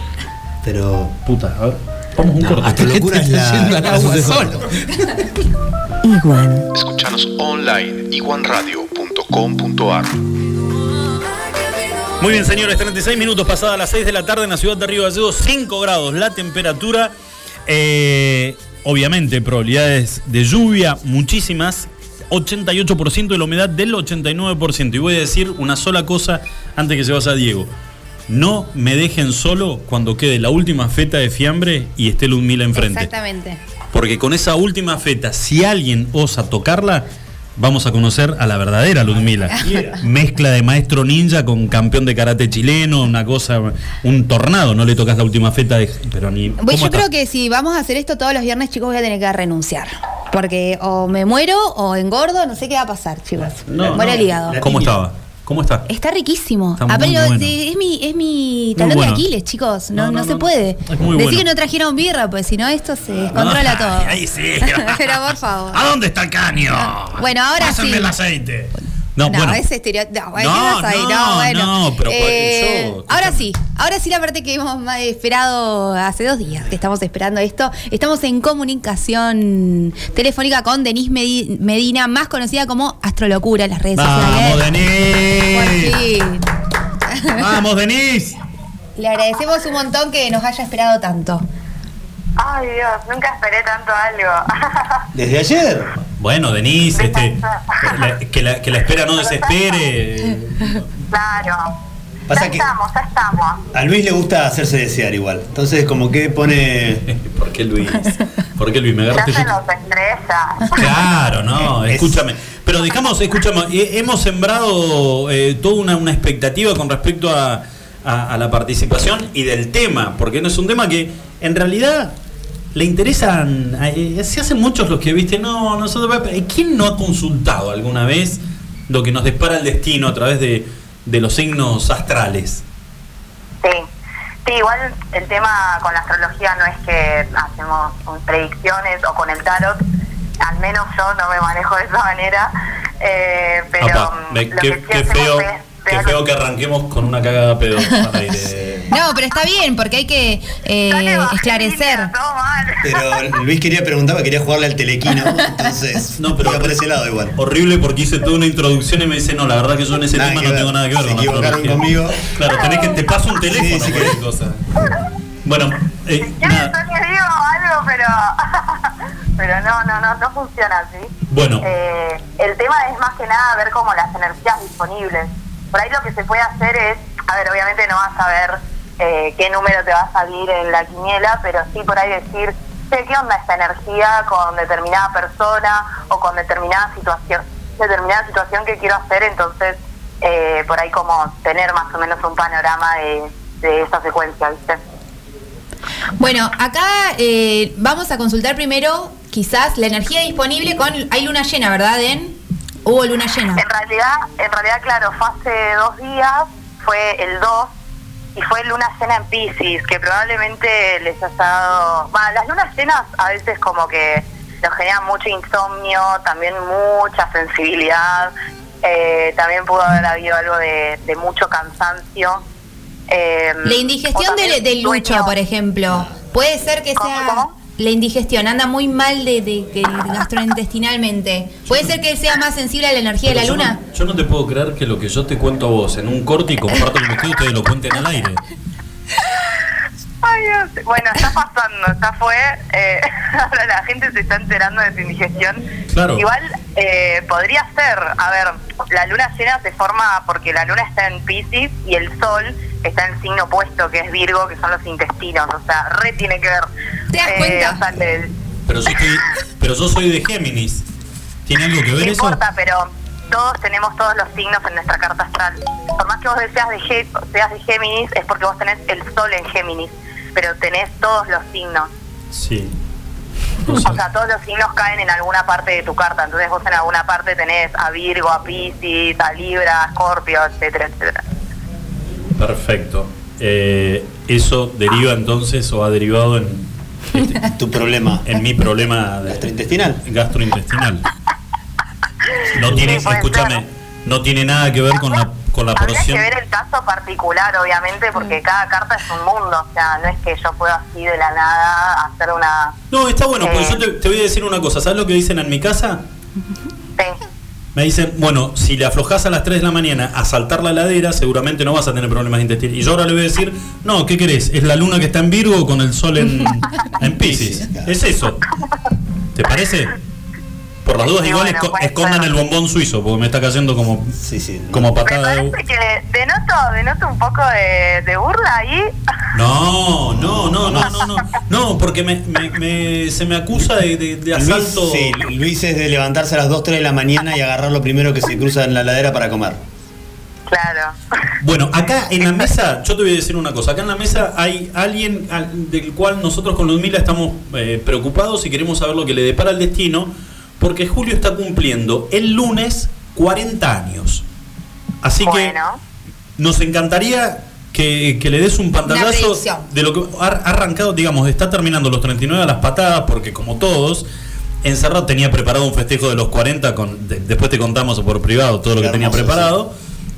Pero. Puta, a ver, vamos a un No, corte. hasta locura es la. la agua solo. Iguan. Escuchanos online iguanradio.com.ar Muy bien, señores, 36 minutos pasadas las 6 de la tarde en la ciudad de Río Gallegos, 5 grados la temperatura. Eh, obviamente, probabilidades de lluvia, muchísimas. 88% de la humedad del 89%. Y voy a decir una sola cosa antes que se vaya Diego. No me dejen solo cuando quede la última feta de fiambre y esté Ludmila enfrente. Exactamente. Porque con esa última feta, si alguien osa tocarla, vamos a conocer a la verdadera Ludmila. Mezcla de maestro ninja con campeón de karate chileno, una cosa, un tornado. No le tocas la última feta de. Pero ni. Bueno, ¿cómo yo está? creo que si vamos a hacer esto todos los viernes, chicos, voy a tener que renunciar. Porque o me muero o engordo, no sé qué va a pasar, chicos. No, Muere no. el hígado. ¿Cómo estaba? ¿Cómo está? Está riquísimo. Está Ah, muy pero bueno. es mi, es mi talón bueno. de Aquiles, chicos. No, No, no, no, se puede. Decir bueno. que no trajeron birra, pues si no esto se descontrola No, todo. Ahí sí. pero por favor. ¿A dónde está el caño? Bueno, ahora Pásenme sí. el aceite. No, No, bueno. ese estereotipo. No, No, no, No, bueno. no, pero Eh, yo- ahora sí, ahora sí la parte que hemos esperado hace dos días que estamos esperando esto. Estamos en comunicación telefónica con Denise Medi- Medina, más conocida como Astrolocura en las redes Vamos, sociales. Denise. Por fin. Vamos, Denise. Le agradecemos un montón que nos haya esperado tanto. Ay Dios, nunca esperé tanto algo. ¿Desde ayer? Bueno, Denise, este, la- que, la, que la espera no desespere. claro. Pasa ya que- estamos, ya estamos. A Luis le gusta hacerse desear igual. Entonces, como que pone. ¿Por qué Luis? ¿Por qué Luis? Me Ya agarraste se yo. nos estrella. Claro, no, Es- escúchame. Pero dejamos, escúchame, eh, hemos sembrado eh, toda una, una expectativa con respecto a, a- a la participación y del tema, porque no es un tema que en realidad le interesan, eh, se hacen muchos los que, viste, no, nosotros, ¿quién no ha consultado alguna vez lo que nos dispara el destino a través de, de los signos astrales? Sí. Sí, igual el tema con la astrología no es que hacemos predicciones o con el tarot, al menos yo no me manejo de esa manera, eh, pero ve- lo qué- que sí qué feo. es Qué feo que arranquemos con una cagada pedo al aire. No, pero está bien, porque hay que eh, esclarecer. Pero Luis quería preguntar, quería jugarle al telequino, entonces No, pero- por ese lado igual. Horrible porque hice toda una introducción y me dice, no, la verdad que yo en ese Nada tema no ver. tengo nada que ver Se con equivocaron conmigo. Claro, tenés que te paso un teléfono Sí, sí, cualquier que- cosa. Bueno, eh, Yo nada. les digo algo, pero, pero no, no, no, no funciona así. Bueno. Eh, el tema es más que nada ver como las energías disponibles. Por ahí lo que se puede hacer es, a ver, obviamente no vas a ver eh, qué número te va a salir en la quiniela, pero sí por ahí decir, "Che, ¿qué onda esta energía con determinada persona o con determinada situación, determinada situación que quiero hacer? Entonces, eh, por ahí como tener más o menos un panorama de, de esa secuencia, ¿viste? Bueno, acá eh, vamos a consultar primero quizás la energía disponible con... Hay luna llena, ¿verdad, Den? Hubo luna llena. En realidad, en realidad, claro, fue hace dos días, fue el 2, y fue luna llena en Pisces, que probablemente les haya dado... Bueno, las lunas llenas a veces como que nos generan mucho insomnio, también mucha sensibilidad, eh, también pudo haber habido algo de, de mucho cansancio. eh, La indigestión también de, de Lucho, por ejemplo, puede ser que ¿Cómo, sea... cómo? La indigestión anda muy mal de, de, que gastrointestinalmente. ¿Puede ser que sea más sensible a la energía de la yo luna? no- Yo no, te puedo creer que lo que yo te cuento a vos en un corte y comparto con ustedes, ustedes lo cuenten al aire. Ay, Dios. Bueno, está pasando, ya fue. eh, ahora la gente se está enterando de su indigestión. Claro. Igual eh, podría ser, a ver, la luna llena se forma porque la luna está en Pisces y el sol está en el signo opuesto, que es Virgo, que son los intestinos. O sea, re tiene que ver. ¿Te das Eh, cuenta? o sea, le- Pero yo, estoy, pero yo soy de Géminis. ¿Tiene algo que no ver eso? importa, pero todos tenemos todos los signos en nuestra carta astral. Por más que vos seas de, seas de Géminis, es porque vos tenés el sol en Géminis, pero tenés todos los signos. Sí. O sea, todos los signos caen en alguna parte de tu carta. Entonces vos en alguna parte tenés a Virgo, a Piscis, a Libra, a Scorpio, etcétera, etcétera. Perfecto. Eh, eso deriva entonces o ha derivado en, Tu problema en mi problema de- gastrointestinal. gastrointestinal. No tiene, Sí, escúchame, ser. no tiene nada que ver con la, con la Habría porción. que ver el caso particular, obviamente, porque cada carta es un mundo. O sea, no es que yo pueda así de la nada hacer una... No, está bueno, porque Eh. yo te, te voy a decir una cosa. ¿Sabes lo que dicen en mi casa? Sí. Me dicen, bueno, si le aflojas a las 3 de la mañana a saltar la ladera, seguramente no vas a tener problemas intestinales. Y yo ahora le voy a decir, no, ¿qué querés? ¿Es la luna que está en Virgo con el sol en, en Pisces? Es eso. ¿Te parece? Por las dudas, igual bueno, esco- escondan el bombón suizo, porque me está cayendo como, Sí, sí. como Me patada de... parece que denoto, denoto un poco de, de burla ahí. No, no, no, no, no, no. No, porque me, me- me- se me acusa de, de- de Luis, asalto. sí, Luis es de levantarse a las 2, 3 de la mañana y agarrar lo primero que se cruza en la ladera para comer. Claro. Bueno, acá en la mesa, yo te voy a decir una cosa, acá en la mesa hay alguien al- del cual nosotros con Ludmila estamos eh, preocupados y queremos saber lo que le depara el destino, porque Julio está cumpliendo el lunes 40 años. Así que nos encantaría que, que le des un pantallazo de lo que ha arrancado, digamos, está terminando los 39 a las patadas, porque como todos, encerrado tenía preparado un festejo de los 40, con, de- después te contamos por privado todo lo que tenía preparado,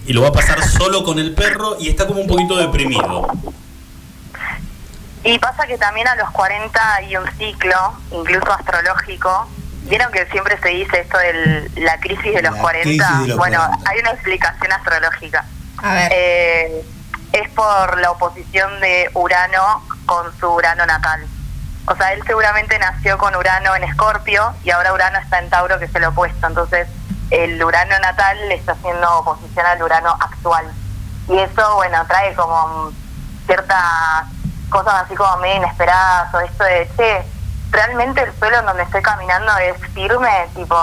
y lo va a pasar solo con el perro y está como un poquito deprimido. Y pasa que también a los 40 hay un ciclo, incluso astrológico. Vieron que siempre se dice esto de la crisis de los La 40. crisis de los bueno, 40. hay una explicación astrológica. A ver. Eh, es por la oposición de Urano con su Urano natal. O sea, él seguramente nació con Urano en Escorpio y ahora Urano está en Tauro, que es el opuesto. Entonces, el Urano natal le está haciendo oposición al Urano actual. Y eso, bueno, trae como ciertas cosas así como medio inesperadas o esto de, che, realmente el suelo en donde estoy caminando es firme, tipo,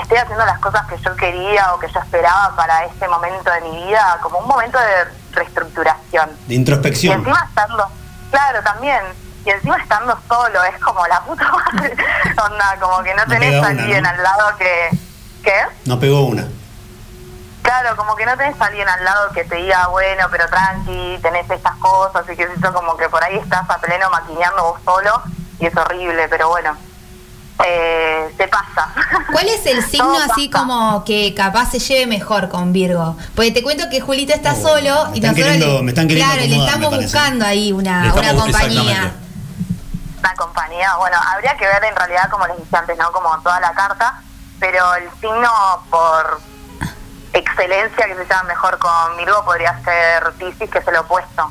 estoy haciendo las cosas que yo quería o que yo esperaba para este momento de mi vida, como un momento de reestructuración. De Y introspección. encima estando, claro, también, y encima estando solo, es como la puta madre, onda, como que no No tenés a alguien ¿no? al lado que, ¿qué? No pegó una. Claro, como que no tenés a alguien al lado que te diga, bueno, pero tranqui, tenés estas cosas, y que eso como que por ahí estás a pleno maquineando vos solo, y es horrible, pero bueno, eh, se pasa. ¿Cuál es el signo Todo así pasa. como que capaz se lleve mejor con Virgo? Porque te cuento que Julita está Oh, solo me y están nosotros queriendo- le, me están queriendo claro, le estamos buscando ahí una, una compañía. La compañía, bueno, habría que ver en realidad, como les dije antes, ¿no? Como toda la carta, pero el signo por excelencia que se llama mejor con Virgo podría ser Piscis, que es el opuesto,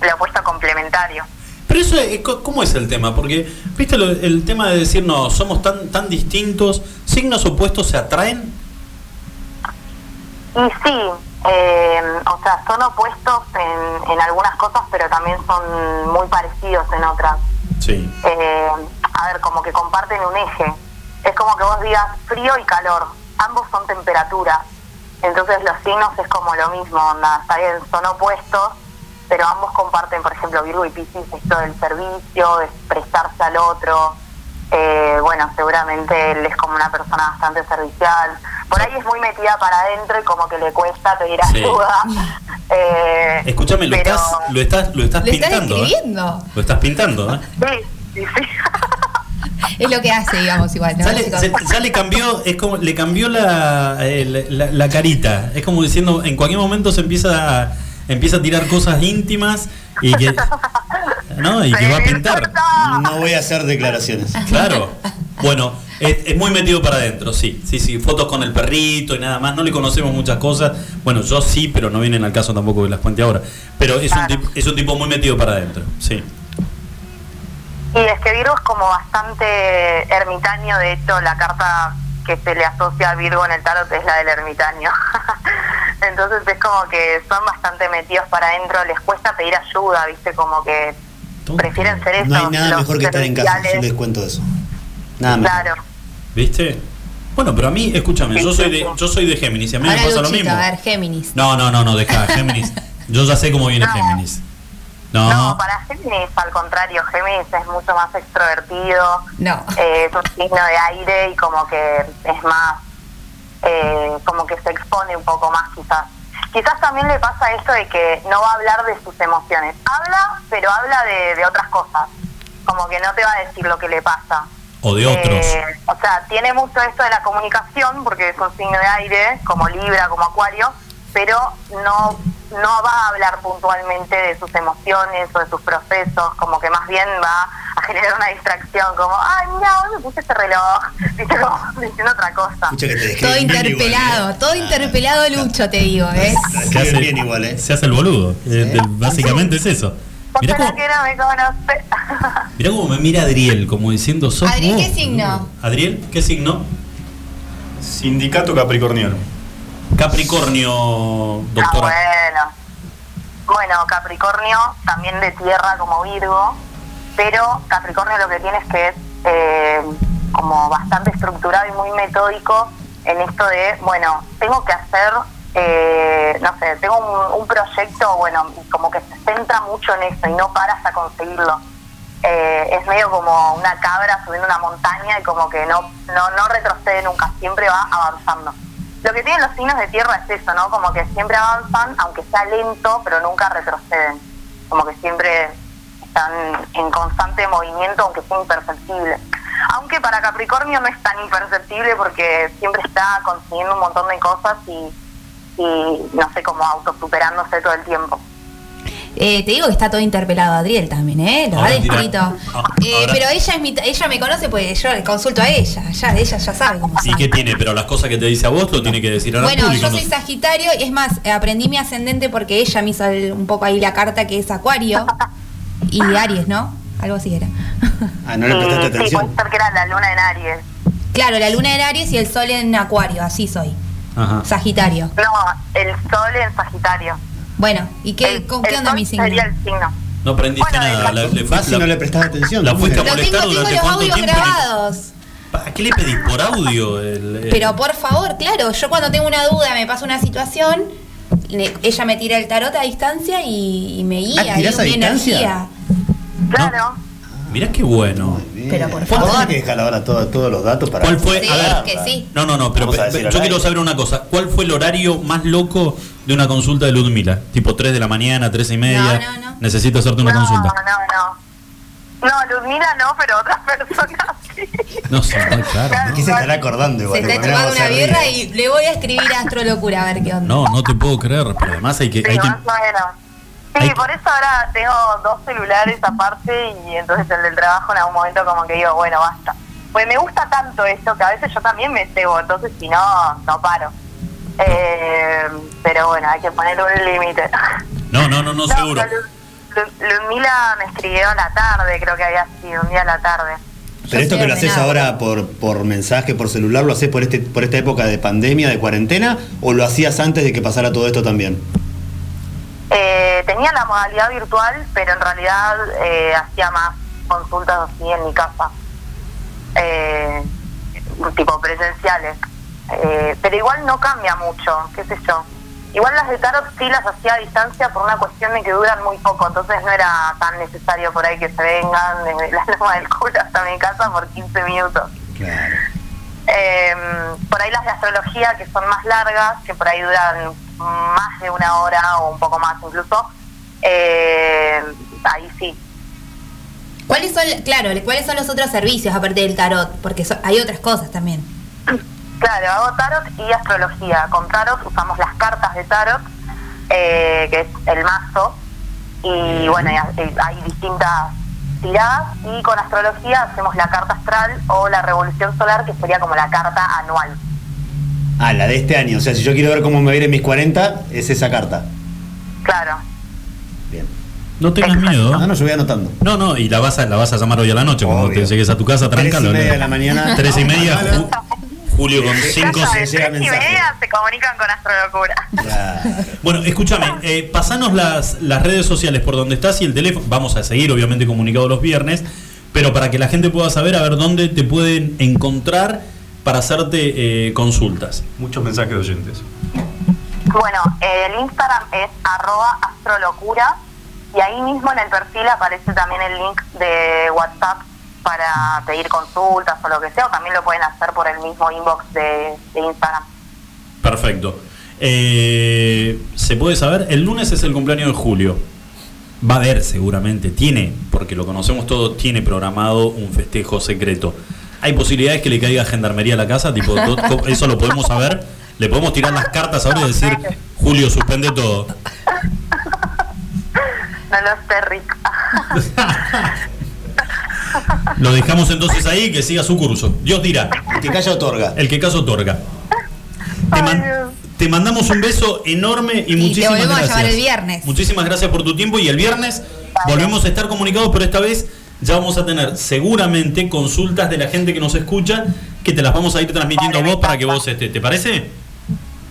el opuesto complementario. Pero eso, es- co- ¿cómo es el tema? Porque, viste, lo- el tema de decir, no, somos tan, tan distintos, signos opuestos se atraen. Y sí, eh, o sea, son opuestos en, en algunas cosas, pero también son muy parecidos en otras. Sí. eh, a ver, como que comparten un eje. Es como que vos digas frío y calor, ambos son temperaturas. Entonces los signos es como lo mismo, onda, está bien, son opuestos, pero ambos comparten, por ejemplo, Virgo y Piscis, esto del servicio, de prestarse al otro. Eh, bueno, seguramente él es como una persona bastante servicial. Por ahí es muy metida para adentro y como que le cuesta pedir Sí. ayuda. Eh, Escúchame, lo pero- estás, lo estás, lo estás Lo estás pintando. ¿eh? escribiendo. Lo estás pintando, ¿eh? Sí, sí, sí. Es lo que hace, digamos, igual. ¿no? Ya le, se- ya le cambió, es como, le cambió la, eh, la, la carita. Es como diciendo, en cualquier momento se empieza a, empieza a tirar cosas íntimas y que, ¿no? y que va a pintar. No voy a hacer declaraciones. Claro. Bueno, es, es muy metido para adentro, sí. Sí, sí. Fotos con el perrito y nada más. No le conocemos muchas cosas. Bueno, yo sí, pero no vienen al caso tampoco que las cuente ahora. Pero es un, Claro. tipo, es un tipo muy metido para adentro, sí. Y es que Virgo es como bastante ermitaño, de hecho la carta que se le asocia a Virgo en el tarot es la del ermitaño. Entonces es como que son bastante metidos para adentro, les cuesta pedir ayuda, viste, como que prefieren ser eso. No hay nada mejor que estar en casa, yo les cuento eso. Nada mejor. Claro. ¿Viste? Bueno, pero a mí, escúchame, yo soy de, yo soy de Géminis y a mí me pasa lo mismo. a ver, Géminis. No, no, no, no, deja, Géminis. Yo ya sé cómo viene No. Géminis. No, No, para Géminis al contrario, Géminis es mucho más extrovertido, No. eh, es un signo de aire y como que es más, eh, como que se expone un poco más quizás. Quizás también le pasa esto de que no va a hablar de sus emociones. Habla, pero habla de, de otras cosas. Como que no te va a decir lo que le pasa. o de otros. Eh, o sea, tiene mucho esto de la comunicación, porque es un signo de aire, como Libra, como Acuario, pero no, no va a hablar puntualmente de sus emociones o de sus procesos, como que más bien va a generar una distracción, como, ay, mira, hoy me puse este reloj, ¿viste? Como diciendo otra cosa. Escucha que te describen Todo interpelado, igual, ¿eh? todo interpelado Lucho, te digo, ¿eh? Te describen bien igual, ¿eh? se hace el boludo. Eh, básicamente es eso. Mirá cómo, que no me conoce. mirá cómo me mira Adriel, como diciendo, sos Adriel, ¿qué signo? Adriel, ¿qué signo? Sindicato Capricorniano. Capricornio, Ah, doctora. bueno. Bueno, Capricornio también de tierra como Virgo, pero Capricornio lo que tiene es que es eh, como bastante estructurado y muy metódico en esto de, bueno, tengo que hacer, eh, no sé, tengo un, proyecto, bueno, como que se centra mucho en eso y no para hasta conseguirlo. Eh, es medio como una cabra subiendo una montaña y como que no, no, no retrocede nunca, siempre va avanzando. Lo que tienen los signos de tierra es eso, ¿no? Como que siempre avanzan, aunque sea lento, pero nunca retroceden. Como que siempre están en constante movimiento, aunque sea imperceptible. Aunque para Capricornio no es tan imperceptible porque siempre está consiguiendo un montón de cosas y, y no sé, como autosuperándose todo el tiempo. Eh, te digo que está todo interpelado Adriel también, ¿eh? Lo ha descrito. Ah, Eh, pero ella es mi, ella me conoce, pues yo le consulto a ella. Ya, ella ya sabe cómo ¿Y qué tiene? Pero las cosas que te dice a vos lo tiene que decir al Bueno, público. yo soy Sagitario y es más, eh, aprendí mi ascendente porque ella me hizo el- un poco ahí la carta que es Acuario y Aries, ¿no? Algo así era. Ah, no le prestaste sí, puede atención. ser que era la luna en Aries. claro, la luna en Aries y el sol en Acuario, así soy. Ajá. Sagitario. No, el sol en Sagitario. Bueno, ¿y qué, El- con, qué el onda sol mi signo? Sería el signo. No aprendiste Bueno, nada. La, le la- no le prestás atención. la ¿cómo fuiste a tengo, molestar tengo durante los cuánto audios grabados. ¿Para qué le pedís por audio? el- el- Pero por favor, claro, yo cuando tengo una duda, me pasa una situación, le- ella me tira el tarot a distancia y, y me guía, Ah, ¿tirás y a mi distancia? energía. Claro. Mirá qué bueno. Pero por favor. tenés que dejar ahora todo- todos los datos para. ¿Cuál fue? Sí, a ver, que sí. No, no, no, pero pe- pe- yo quiero saber una cosa. ¿Cuál fue el horario más loco de una consulta de Ludmila? Tipo 3 de la mañana, 3 y media. No, no, no. Necesito hacerte una no, consulta. no, no. No, Ludmila no, pero otras personas sí. No sé, no, claro. ¿De qué se estará acordando igual? Se está tomando una birra y le voy a escribir a Astrolocura a ver qué onda. No, no te puedo creer, pero además hay que. Sí, Hay que. Sí, por eso ahora tengo dos celulares aparte y entonces el del trabajo en algún momento como que digo, bueno, basta. Pues me gusta tanto esto que a veces yo también me cebo, entonces si no, no paro. Eh, pero bueno, hay que ponerle un límite. no, no, no, no, seguro. Ludmila me escribió a la tarde, creo que había sido un día a la tarde. Pero esto que lo haces ahora por, por mensaje, por celular, ¿lo haces por este por esta época de pandemia, de cuarentena? ¿O lo hacías antes de que pasara todo esto también? Eh, tenía la modalidad virtual, pero en realidad eh, hacía más consultas así en mi casa, eh, tipo presenciales. Eh, pero igual no cambia mucho, qué sé yo. Igual las de tarot sí las hacía a distancia por una cuestión de que duran muy poco, entonces no era tan necesario por ahí que se vengan desde la loma del culo hasta mi casa por 15 minutos. Claro. Eh, por ahí las de astrología, que son más largas, que por ahí duran más de una hora o un poco más incluso, eh, ahí sí. ¿Cuáles son, claro, cuáles son los otros servicios aparte del tarot? Porque so- hay otras cosas también. Claro, hago tarot y astrología. Con tarot usamos las cartas de tarot, eh, que es el mazo, y bueno, y ha- y hay distintas tiradas, y con astrología hacemos la carta astral o la revolución solar, que sería como la carta anual. Ah, la de este año. O sea, si yo quiero ver cómo me vienen mis 40, es esa carta. Claro. Bien. No tengas miedo. Ah, no, yo voy anotando. No, no, y la vas a, la vas a llamar hoy a la noche cuando Obvio. te llegues a tu casa, Tres y media de la mañana. Tres y media, Julio con Sí, cinco. Ya se comunican con Astrolocura. Claro. Bueno, escúchame, eh, pasanos las, las redes sociales por donde estás y el teléfono. Vamos a seguir, obviamente, comunicado los viernes, pero para que la gente pueda saber a ver dónde te pueden encontrar para hacerte eh, consultas. Muchos mensajes de oyentes. Bueno, el Instagram es arroba astrolocura y ahí mismo en el perfil aparece también el link de WhatsApp para pedir consultas o lo que sea, o también lo pueden hacer por el mismo inbox de, de Instagram. Perfecto. Eh, ¿Se puede saber? El lunes es el cumpleaños de Julio. Va a haber seguramente, tiene, porque lo conocemos todos, tiene programado un festejo secreto. ¿Hay posibilidades que le caiga gendarmería a la casa? Tipo, ¿Eso lo podemos saber? ¿Le podemos tirar las cartas ahora y decir, Julio, suspende todo? No lo sé, Rick. Lo dejamos entonces ahí, que siga su curso. Dios dirá, El que calla otorga. el que caso otorga. Te, man- mandamos un beso enorme y, te muchísimas volvemos a gracias. llamar el viernes. Muchísimas gracias por tu tiempo y el viernes Vale. volvemos a estar comunicados, pero esta vez ya vamos a tener seguramente consultas de la gente que nos escucha que te las vamos a ir transmitiendo Vale, a vos para que vos estés. ¿Te parece?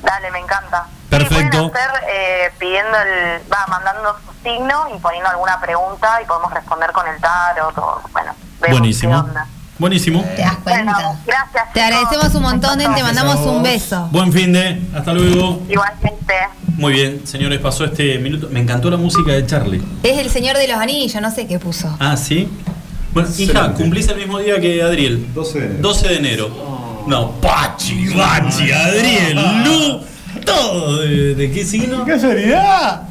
Dale, me encanta. Perfecto. Sí, pueden hacer eh, pidiendo el, va, mandando su signo y poniendo alguna pregunta y podemos responder con el tarot o, bueno, Buenísimo. Buenísimo. ¿Te das Bueno, gracias. Te agradecemos un montón, Den, te mandamos un beso. Buen fin de. Hasta luego. Igualmente. Muy bien, señores, pasó este minuto. Me encantó la música de Charlie. Es el señor de los anillos, no sé qué puso. Ah, sí. Bueno, hija, cumplís el mismo día que Adriel. 12 de enero. 12 de enero. No, Pachi, Pachi, Adriel, Lu. Todo. ¿De, de qué signo? ¡Casualidad!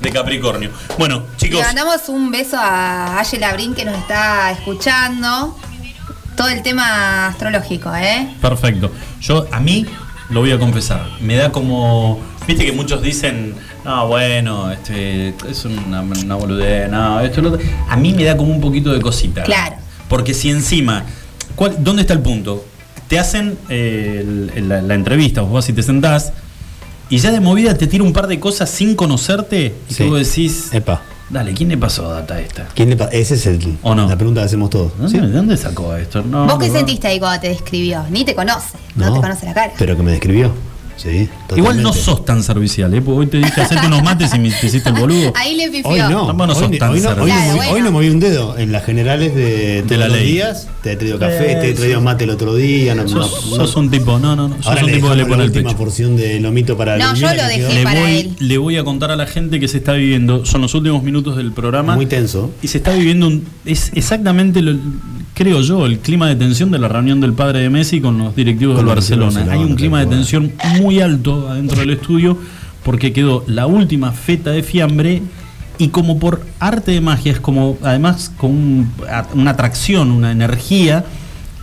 De Capricornio. Bueno, chicos. Le mandamos un beso a Aye Labrín que nos está escuchando. Todo el tema astrológico, ¿eh? Perfecto. Yo, a mí, lo voy a confesar, me da como. Viste que muchos dicen, no, bueno, este, es una, una boludez, no, esto, lo otro". A mí me da como un poquito de cosita. Claro. Porque si encima. ¿cuál- ¿Dónde está el punto? Te hacen eh, el- el- la, la entrevista, vos vas y te sentás, y ya de movida te tira un par de cosas sin conocerte, y Sí. tú decís, Epa. dale, ¿quién le pasó data esta? ¿Quién le pa- Ese es el, ¿O no? la pregunta que hacemos todos. ¿De ¿Sí? dónde, de dónde sacó esto? No, ¿Vos qué no, sentiste ahí cuando te describió? Ni te conoce, no, te conoce la cara. Pero que me describió. Sí, Igual no sos tan servicial, ¿eh? Porque hoy te dije hacerte unos mates y me te hiciste el boludo. Ahí le pifió. Hoy no, No, no hoy, sos ni- tan hoy no, hoy no servicial. moví, Claro, hoy no bueno. moví un dedo. En las generales de, todos la los ley. días te he traído café, Eh, te he traído sí. mate el otro día. No, no- Sos, no- sos un tipo, no, no, no. Sos Ahora un le tipo que le pone la el última pecho. porción de lomito para No, yo lo dejé Le para voy, él. le voy a contar a la gente que se está viviendo, son los últimos minutos del programa. Muy tenso. Y se está viviendo un, es exactamente lo, creo yo, el clima de tensión de la reunión del padre de Messi con los directivos Con del Barcelona. Hay un clima de tensión muy alto adentro del estudio porque quedó la última feta de fiambre y como por arte de magia, es como además con un- una atracción, una energía,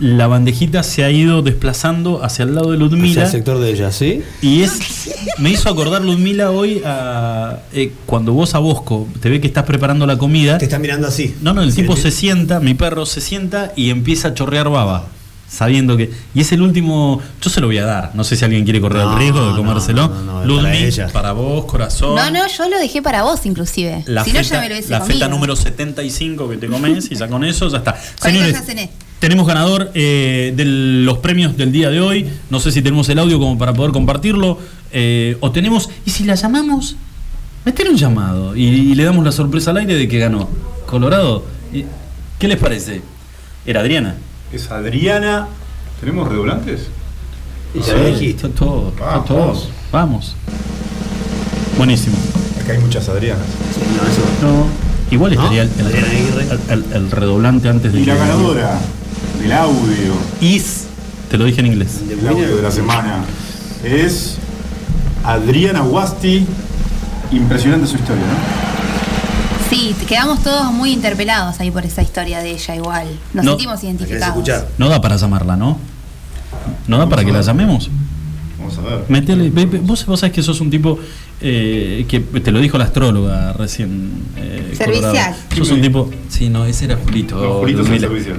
la bandejita se ha ido desplazando hacia el lado de Hacia Ludmila. el sector de ella, ¿sí? Y es. Me hizo acordar Ludmila hoy a. eh, cuando vos a Bosco te ve que estás preparando la comida. Te está mirando así. No, no, el Sí, tipo sí. se sienta, mi perro se sienta y empieza a chorrear baba. Sabiendo que. Y es el último. Yo se lo voy a dar. No sé si alguien quiere correr No, el riesgo de no, comérselo. no, no, no, Ludmi, para ella. para vos, corazón. No, no, yo lo dejé para vos inclusive. La, si no, feta, ya me lo la feta número 75 que te comes y ya con eso ya está. Señores, ya cené. Tenemos ganador eh, de los premios del día de hoy. No sé si tenemos el audio como para poder compartirlo. eh, o tenemos. ¿Y si la llamamos? Meter un llamado y, y le damos la sorpresa al aire de que ganó. Colorado. ¿Y ¿Qué les parece? Era Adriana. Es Adriana. ¿Tenemos redoblantes? Y ya lo dijiste. Está todo. está Vamos. todo. Vamos. Buenísimo. Acá hay muchas Adrianas. No, eso. No. Igual ¿No? estaría el, el- Adriana Aguirre. el- el- el redoblante antes de Y la ganadora del audio, Is, te lo dije en inglés. el audio de la semana, es Adriana Guasti. Impresionante su historia, ¿no? Sí, quedamos todos muy interpelados ahí por esa historia de ella igual. Nos No. sentimos ¿La querés identificados. escuchar? No da para llamarla, ¿no? ¿No da para que la llamemos? Vamos a ver. Metele, ve- ve- vos, vos sabés que sos un tipo eh, que te lo dijo la astróloga recién. eh, Servicial. Sos un tipo. Sí, no, ese era Julito. No, Julito es servicio.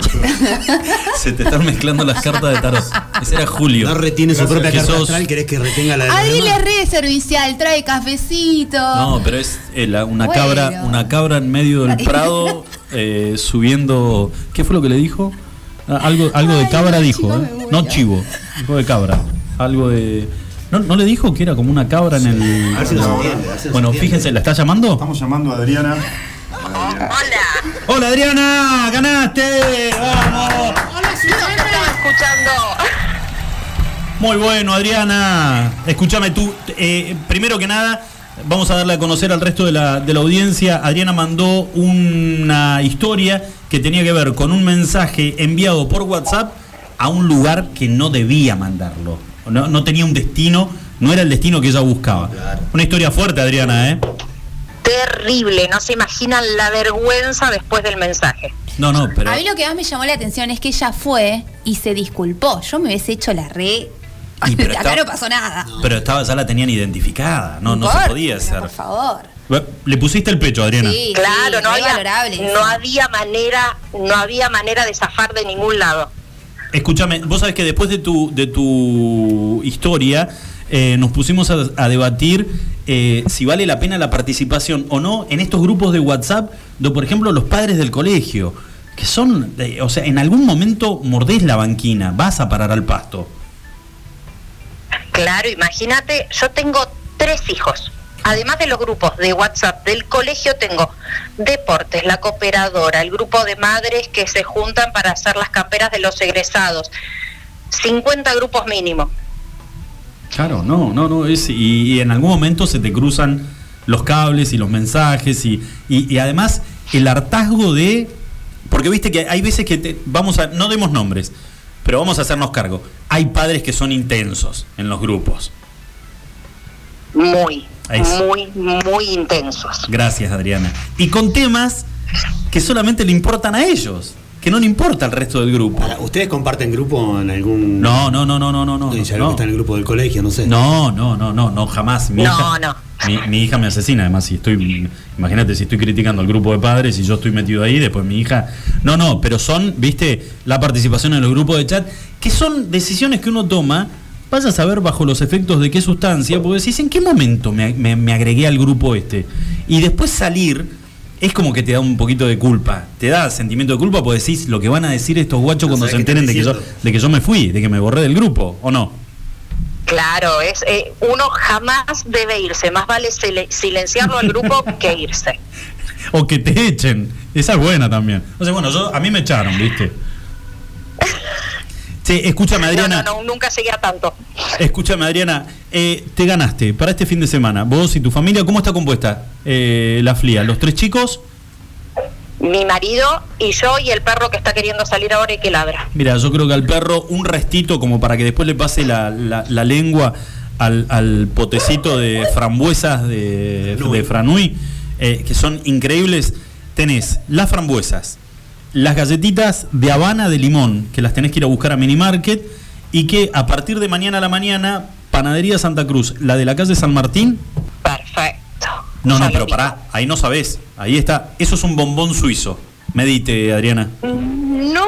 Se te están mezclando las cartas de tarot. Ese era Julio. No retiene su propia carta sos- astral, ¿querés que retenga la de Adri re servicial, trae cafecito. No, pero es eh, la- una Bueno. cabra, una cabra en medio del prado eh, subiendo. ¿Qué fue lo que le dijo? Ah, algo, algo de cabra no, dijo, chico, ¿eh? no chivo, algo de cabra, algo de. ¿No, no le dijo que era como una cabra en el. A ver si nos entiende, a ver si nos Bueno, entiende. fíjense, ¿la está llamando? Estamos llamando a Adriana. Hola Adriana, ganaste. Vamos. Muy bueno, Adriana. Escúchame tú. eh, primero que nada, vamos a darle a conocer al resto de la, de la audiencia. Adriana mandó una historia que tenía que ver con un mensaje enviado por WhatsApp a un lugar que no debía mandarlo. No, no tenía un destino, no era el destino que ella buscaba. Una historia fuerte, Adriana, ¿eh? Terrible, no se imaginan la vergüenza después del mensaje. No, no, pero. A mí lo que más me llamó la atención es que ella fue y se disculpó. Yo me hubiese hecho la re. Y pero Acá no pasó nada. Pero estaba, ya la tenían identificada, no, no se podía pero hacer. Por favor. Le pusiste el pecho, Adriana. Sí, Claro, sí, no había, no había manera, no había manera de zafar de ningún lado. Escúchame, vos sabés que después de tu, de tu historia eh, nos pusimos a, debatir eh, si vale la pena la participación o no en estos grupos de WhatsApp de, por ejemplo, los padres del colegio, que son, o sea, en algún momento mordés la banquina, vas a parar al pasto. Claro, imagínate, yo tengo tres hijos. Además de los grupos de WhatsApp del colegio, tengo deportes, la cooperadora, el grupo de madres que se juntan para hacer las camperas de los egresados. 50 grupos mínimo. Claro, no, no, no, es, y, y en algún momento se te cruzan los cables y los mensajes y, y- y además el hartazgo de, porque viste que hay veces que te- vamos a, no demos nombres, pero vamos a hacernos cargo, hay padres que son intensos en los grupos. Muy. Muy, muy intensos. Gracias Adriana. Y con temas que solamente le importan a ellos, que no le importa al resto del grupo. ¿Ustedes comparten grupo en algún. No, no, no, no, no, no, no. Ya no. que está en el grupo del colegio, no sé. No, no, no, no, no, jamás. Mi No, hija, no. Mi, mi hija me asesina, además, si estoy, imagínate si estoy criticando al grupo de padres y yo estoy metido ahí, después mi hija. No, no, pero son, viste, la participación en los grupos de chat, que son decisiones que uno toma, vaya a saber bajo los efectos de qué sustancia, porque decís, ¿en qué momento me, me- me agregué al grupo este? Y después salir. Es como que te da un poquito de culpa, te da sentimiento de culpa porque decís lo que van a decir estos guachos No cuando se enteren de que, yo, de que yo me fui, de que me borré del grupo, ¿o no? Claro, es eh, uno jamás debe irse, más vale sile- silenciarlo al grupo que irse. O que te echen. Esa es buena también. O sea, bueno, yo, a mí me echaron, ¿viste? Sí, escúchame, Adriana. no, no, nunca llegué a tanto. Escúchame, Adriana. eh, te ganaste para este fin de semana. Vos y tu familia, ¿cómo está compuesta eh, la FLIA? ¿Los tres chicos? Mi marido y yo y el perro que está queriendo salir ahora y que ladra. Mira, yo creo que al perro un restito como para que después le pase la, la- la lengua al, al potecito de frambuesas de, Franui. de Franui, eh, que son increíbles. Tenés las frambuesas, las galletitas de Habana de limón, que las tenés que ir a buscar a Mini Market, y que a partir de mañana a la mañana, Panadería Santa Cruz, la de la calle San Martín. Perfecto. No, no, pero pará, ahí no sabés. Ahí está. Eso es un bombón suizo. Medite, Adriana. No.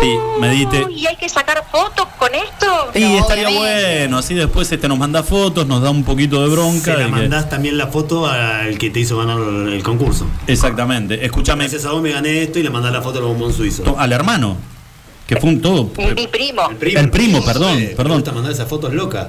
Sí, medite. ¿Y hay que sacar fotos con esto? Y estaría bueno, así después este nos manda fotos, nos da un poquito de bronca. Se la que- mandás también la foto al que te hizo ganar el concurso. Exactamente. Escúchame. Gracias a vos me gané esto y le mandás la foto al bombón suizo. Al hermano, que fue un todo. Mi, primo. El primo, perdón, Eh, perdón. Gusta mandar esas fotos locas.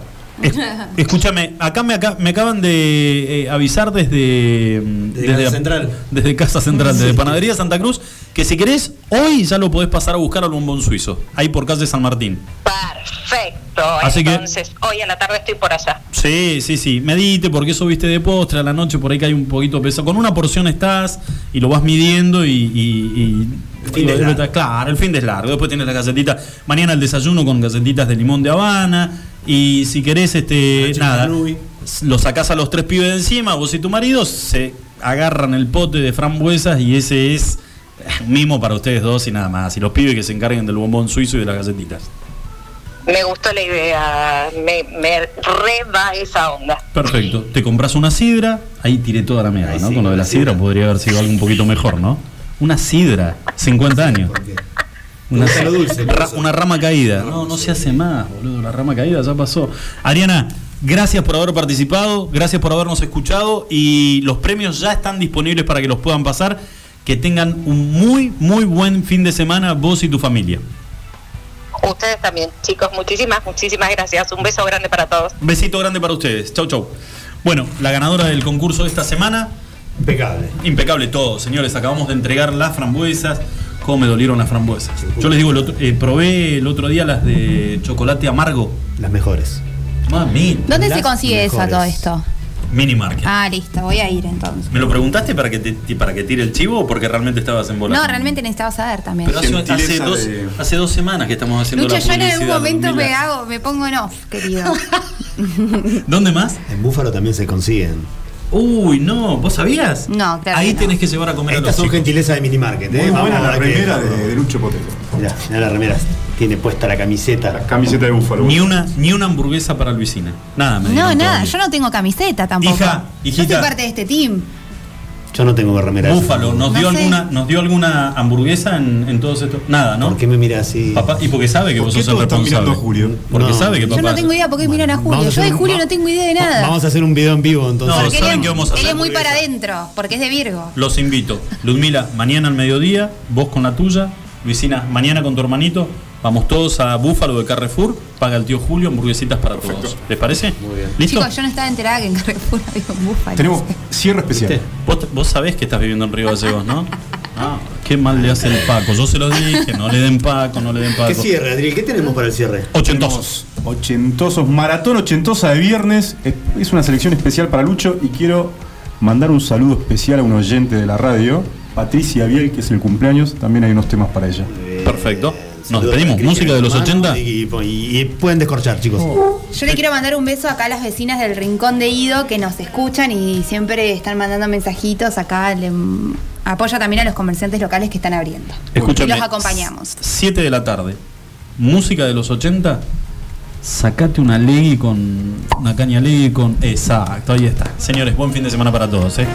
Escúchame, acá me, acá- me acaban de eh, avisar desde, desde Casa Central. Desde Casa Central, desde Panadería Santa Cruz, que si querés, hoy ya lo podés pasar a buscar al bombón suizo, ahí por calle San Martín. Perfecto. Así que- Entonces, hoy a la tarde estoy por allá. Sí, sí, sí. Medite, porque eso viste de postre a la noche, por ahí que hay un poquito peso. Con una porción estás y lo vas midiendo y. y- y- El fin y- es largo. Claro, el fin es largo. Después tienes la galletita. Mañana el desayuno con galletitas de limón de Habana. Y si querés, este. Nada. Lo sacás a los tres pibes de encima, vos y tu marido, se agarran el pote de frambuesas y ese es un mimo para ustedes dos y nada más. Y los pibes que se encarguen del bombón suizo y de las galletitas. Me gustó la idea. Me, me reba esa onda. Perfecto. Te compras una sidra, ahí tiré toda la mierda, ¿no? Con lo de la sidra podría haber sido algo un poquito mejor, ¿no? Una sidra, 50 años. Una, lo dulce, ra- una rama caída. No, no se hace más, boludo. La rama caída ya pasó. Ariana, gracias por haber participado, gracias por habernos escuchado y los premios ya están disponibles para que los puedan pasar. Que tengan un muy, muy buen fin de semana vos y tu familia. Ustedes también, chicos. Muchísimas, muchísimas gracias. Un beso grande para todos. Besito grande para ustedes. Chau, chau. Bueno, la ganadora del concurso de esta semana. Impecable. Impecable todo, señores. Acabamos de entregar las frambuesas. ¿Cómo me dolieron las frambuesas? Yo les digo, el otro- eh, probé el otro día las de chocolate amargo. Las mejores. Mami. ¿Dónde se consigue eso a todo esto? Mini Market. Ah, listo, voy a ir entonces. ¿Me lo preguntaste para que, te, para que tire el chivo o porque realmente estabas en bola? No, realmente necesitaba saber también. Pero hace, hace Gentileza dos, de- hace dos semanas que estamos haciendo Lucho, la yo en algún momento me hago, me pongo en off, querido. ¿Dónde más? En Búfalo también se consiguen. Uy, no, ¿vos sabías? No, claro. Ahí no. tenés que llevar a comer a Estas los son chicos. gentilezas de Minimarket, ¿eh? Muy Vamos buena a la remera de, de Lucho Potelo. Mirá, mirá la remera. Tiene puesta la camiseta. La camiseta de búfalo. Ni una, ni una hamburguesa para Luisina. Nada, me No, nada, yo no tengo camiseta tampoco. Hija, yo hijita. soy parte de este team. Yo no tengo remera. Búfalo, ¿nos No dio sé. alguna, nos dio alguna hamburguesa en, en todos estos? Nada, ¿no? ¿Por qué me mira así? Papá, y porque sabe que ¿Por vos qué sos el todos están responsable. mirando a Julio? Porque No. sabe que Yo papá. no tengo idea por qué miran a vamos Julio. a Yo hacer de un- Julio va- no tengo idea de nada. Vamos a hacer un video en vivo entonces. No, Porque ¿saben qué vamos a él hacer? es muy para adentro, porque es de Virgo. Los invito. Ludmila, mañana al mediodía, vos con la tuya. Luisina, mañana con tu hermanito. Vamos todos a Búfalo de Carrefour. Paga el tío Julio hamburguesitas para todos. ¿Les parece? Muy bien. ¿Listo? Chicos, yo no estaba enterada que en Carrefour había un búfalo. Tenemos cierre especial. Vos, vos sabés que estás viviendo en Río Gallegos, ¿no? Ah, qué mal le hace el Paco. Yo se lo dije, no le den Paco, no le den Paco. ¿Qué cierre, Adriel? ¿Qué tenemos para el cierre? Ochentosos. Ochentosos, maratón ochentosa de viernes. Es- Es una selección especial para Lucho y quiero mandar un saludo especial a un oyente de la radio, Patricia Biel, que es el cumpleaños. También hay unos temas para ella. Perfecto. Nos despedimos. Música de los Hermano 80. Y, y- y pueden descorchar, chicos. Yo le quiero mandar un beso acá a las vecinas del Rincón de Ido que nos escuchan y siempre están mandando mensajitos. Acá le apoya también a los comerciantes locales que están abriendo. Escúchame. Y los acompañamos. 7 de la tarde. Música de los 80. Sacate una legui con. Una caña legui con. Exacto, ahí está. Señores, buen fin de semana para todos, ¿eh?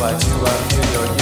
complex to our future.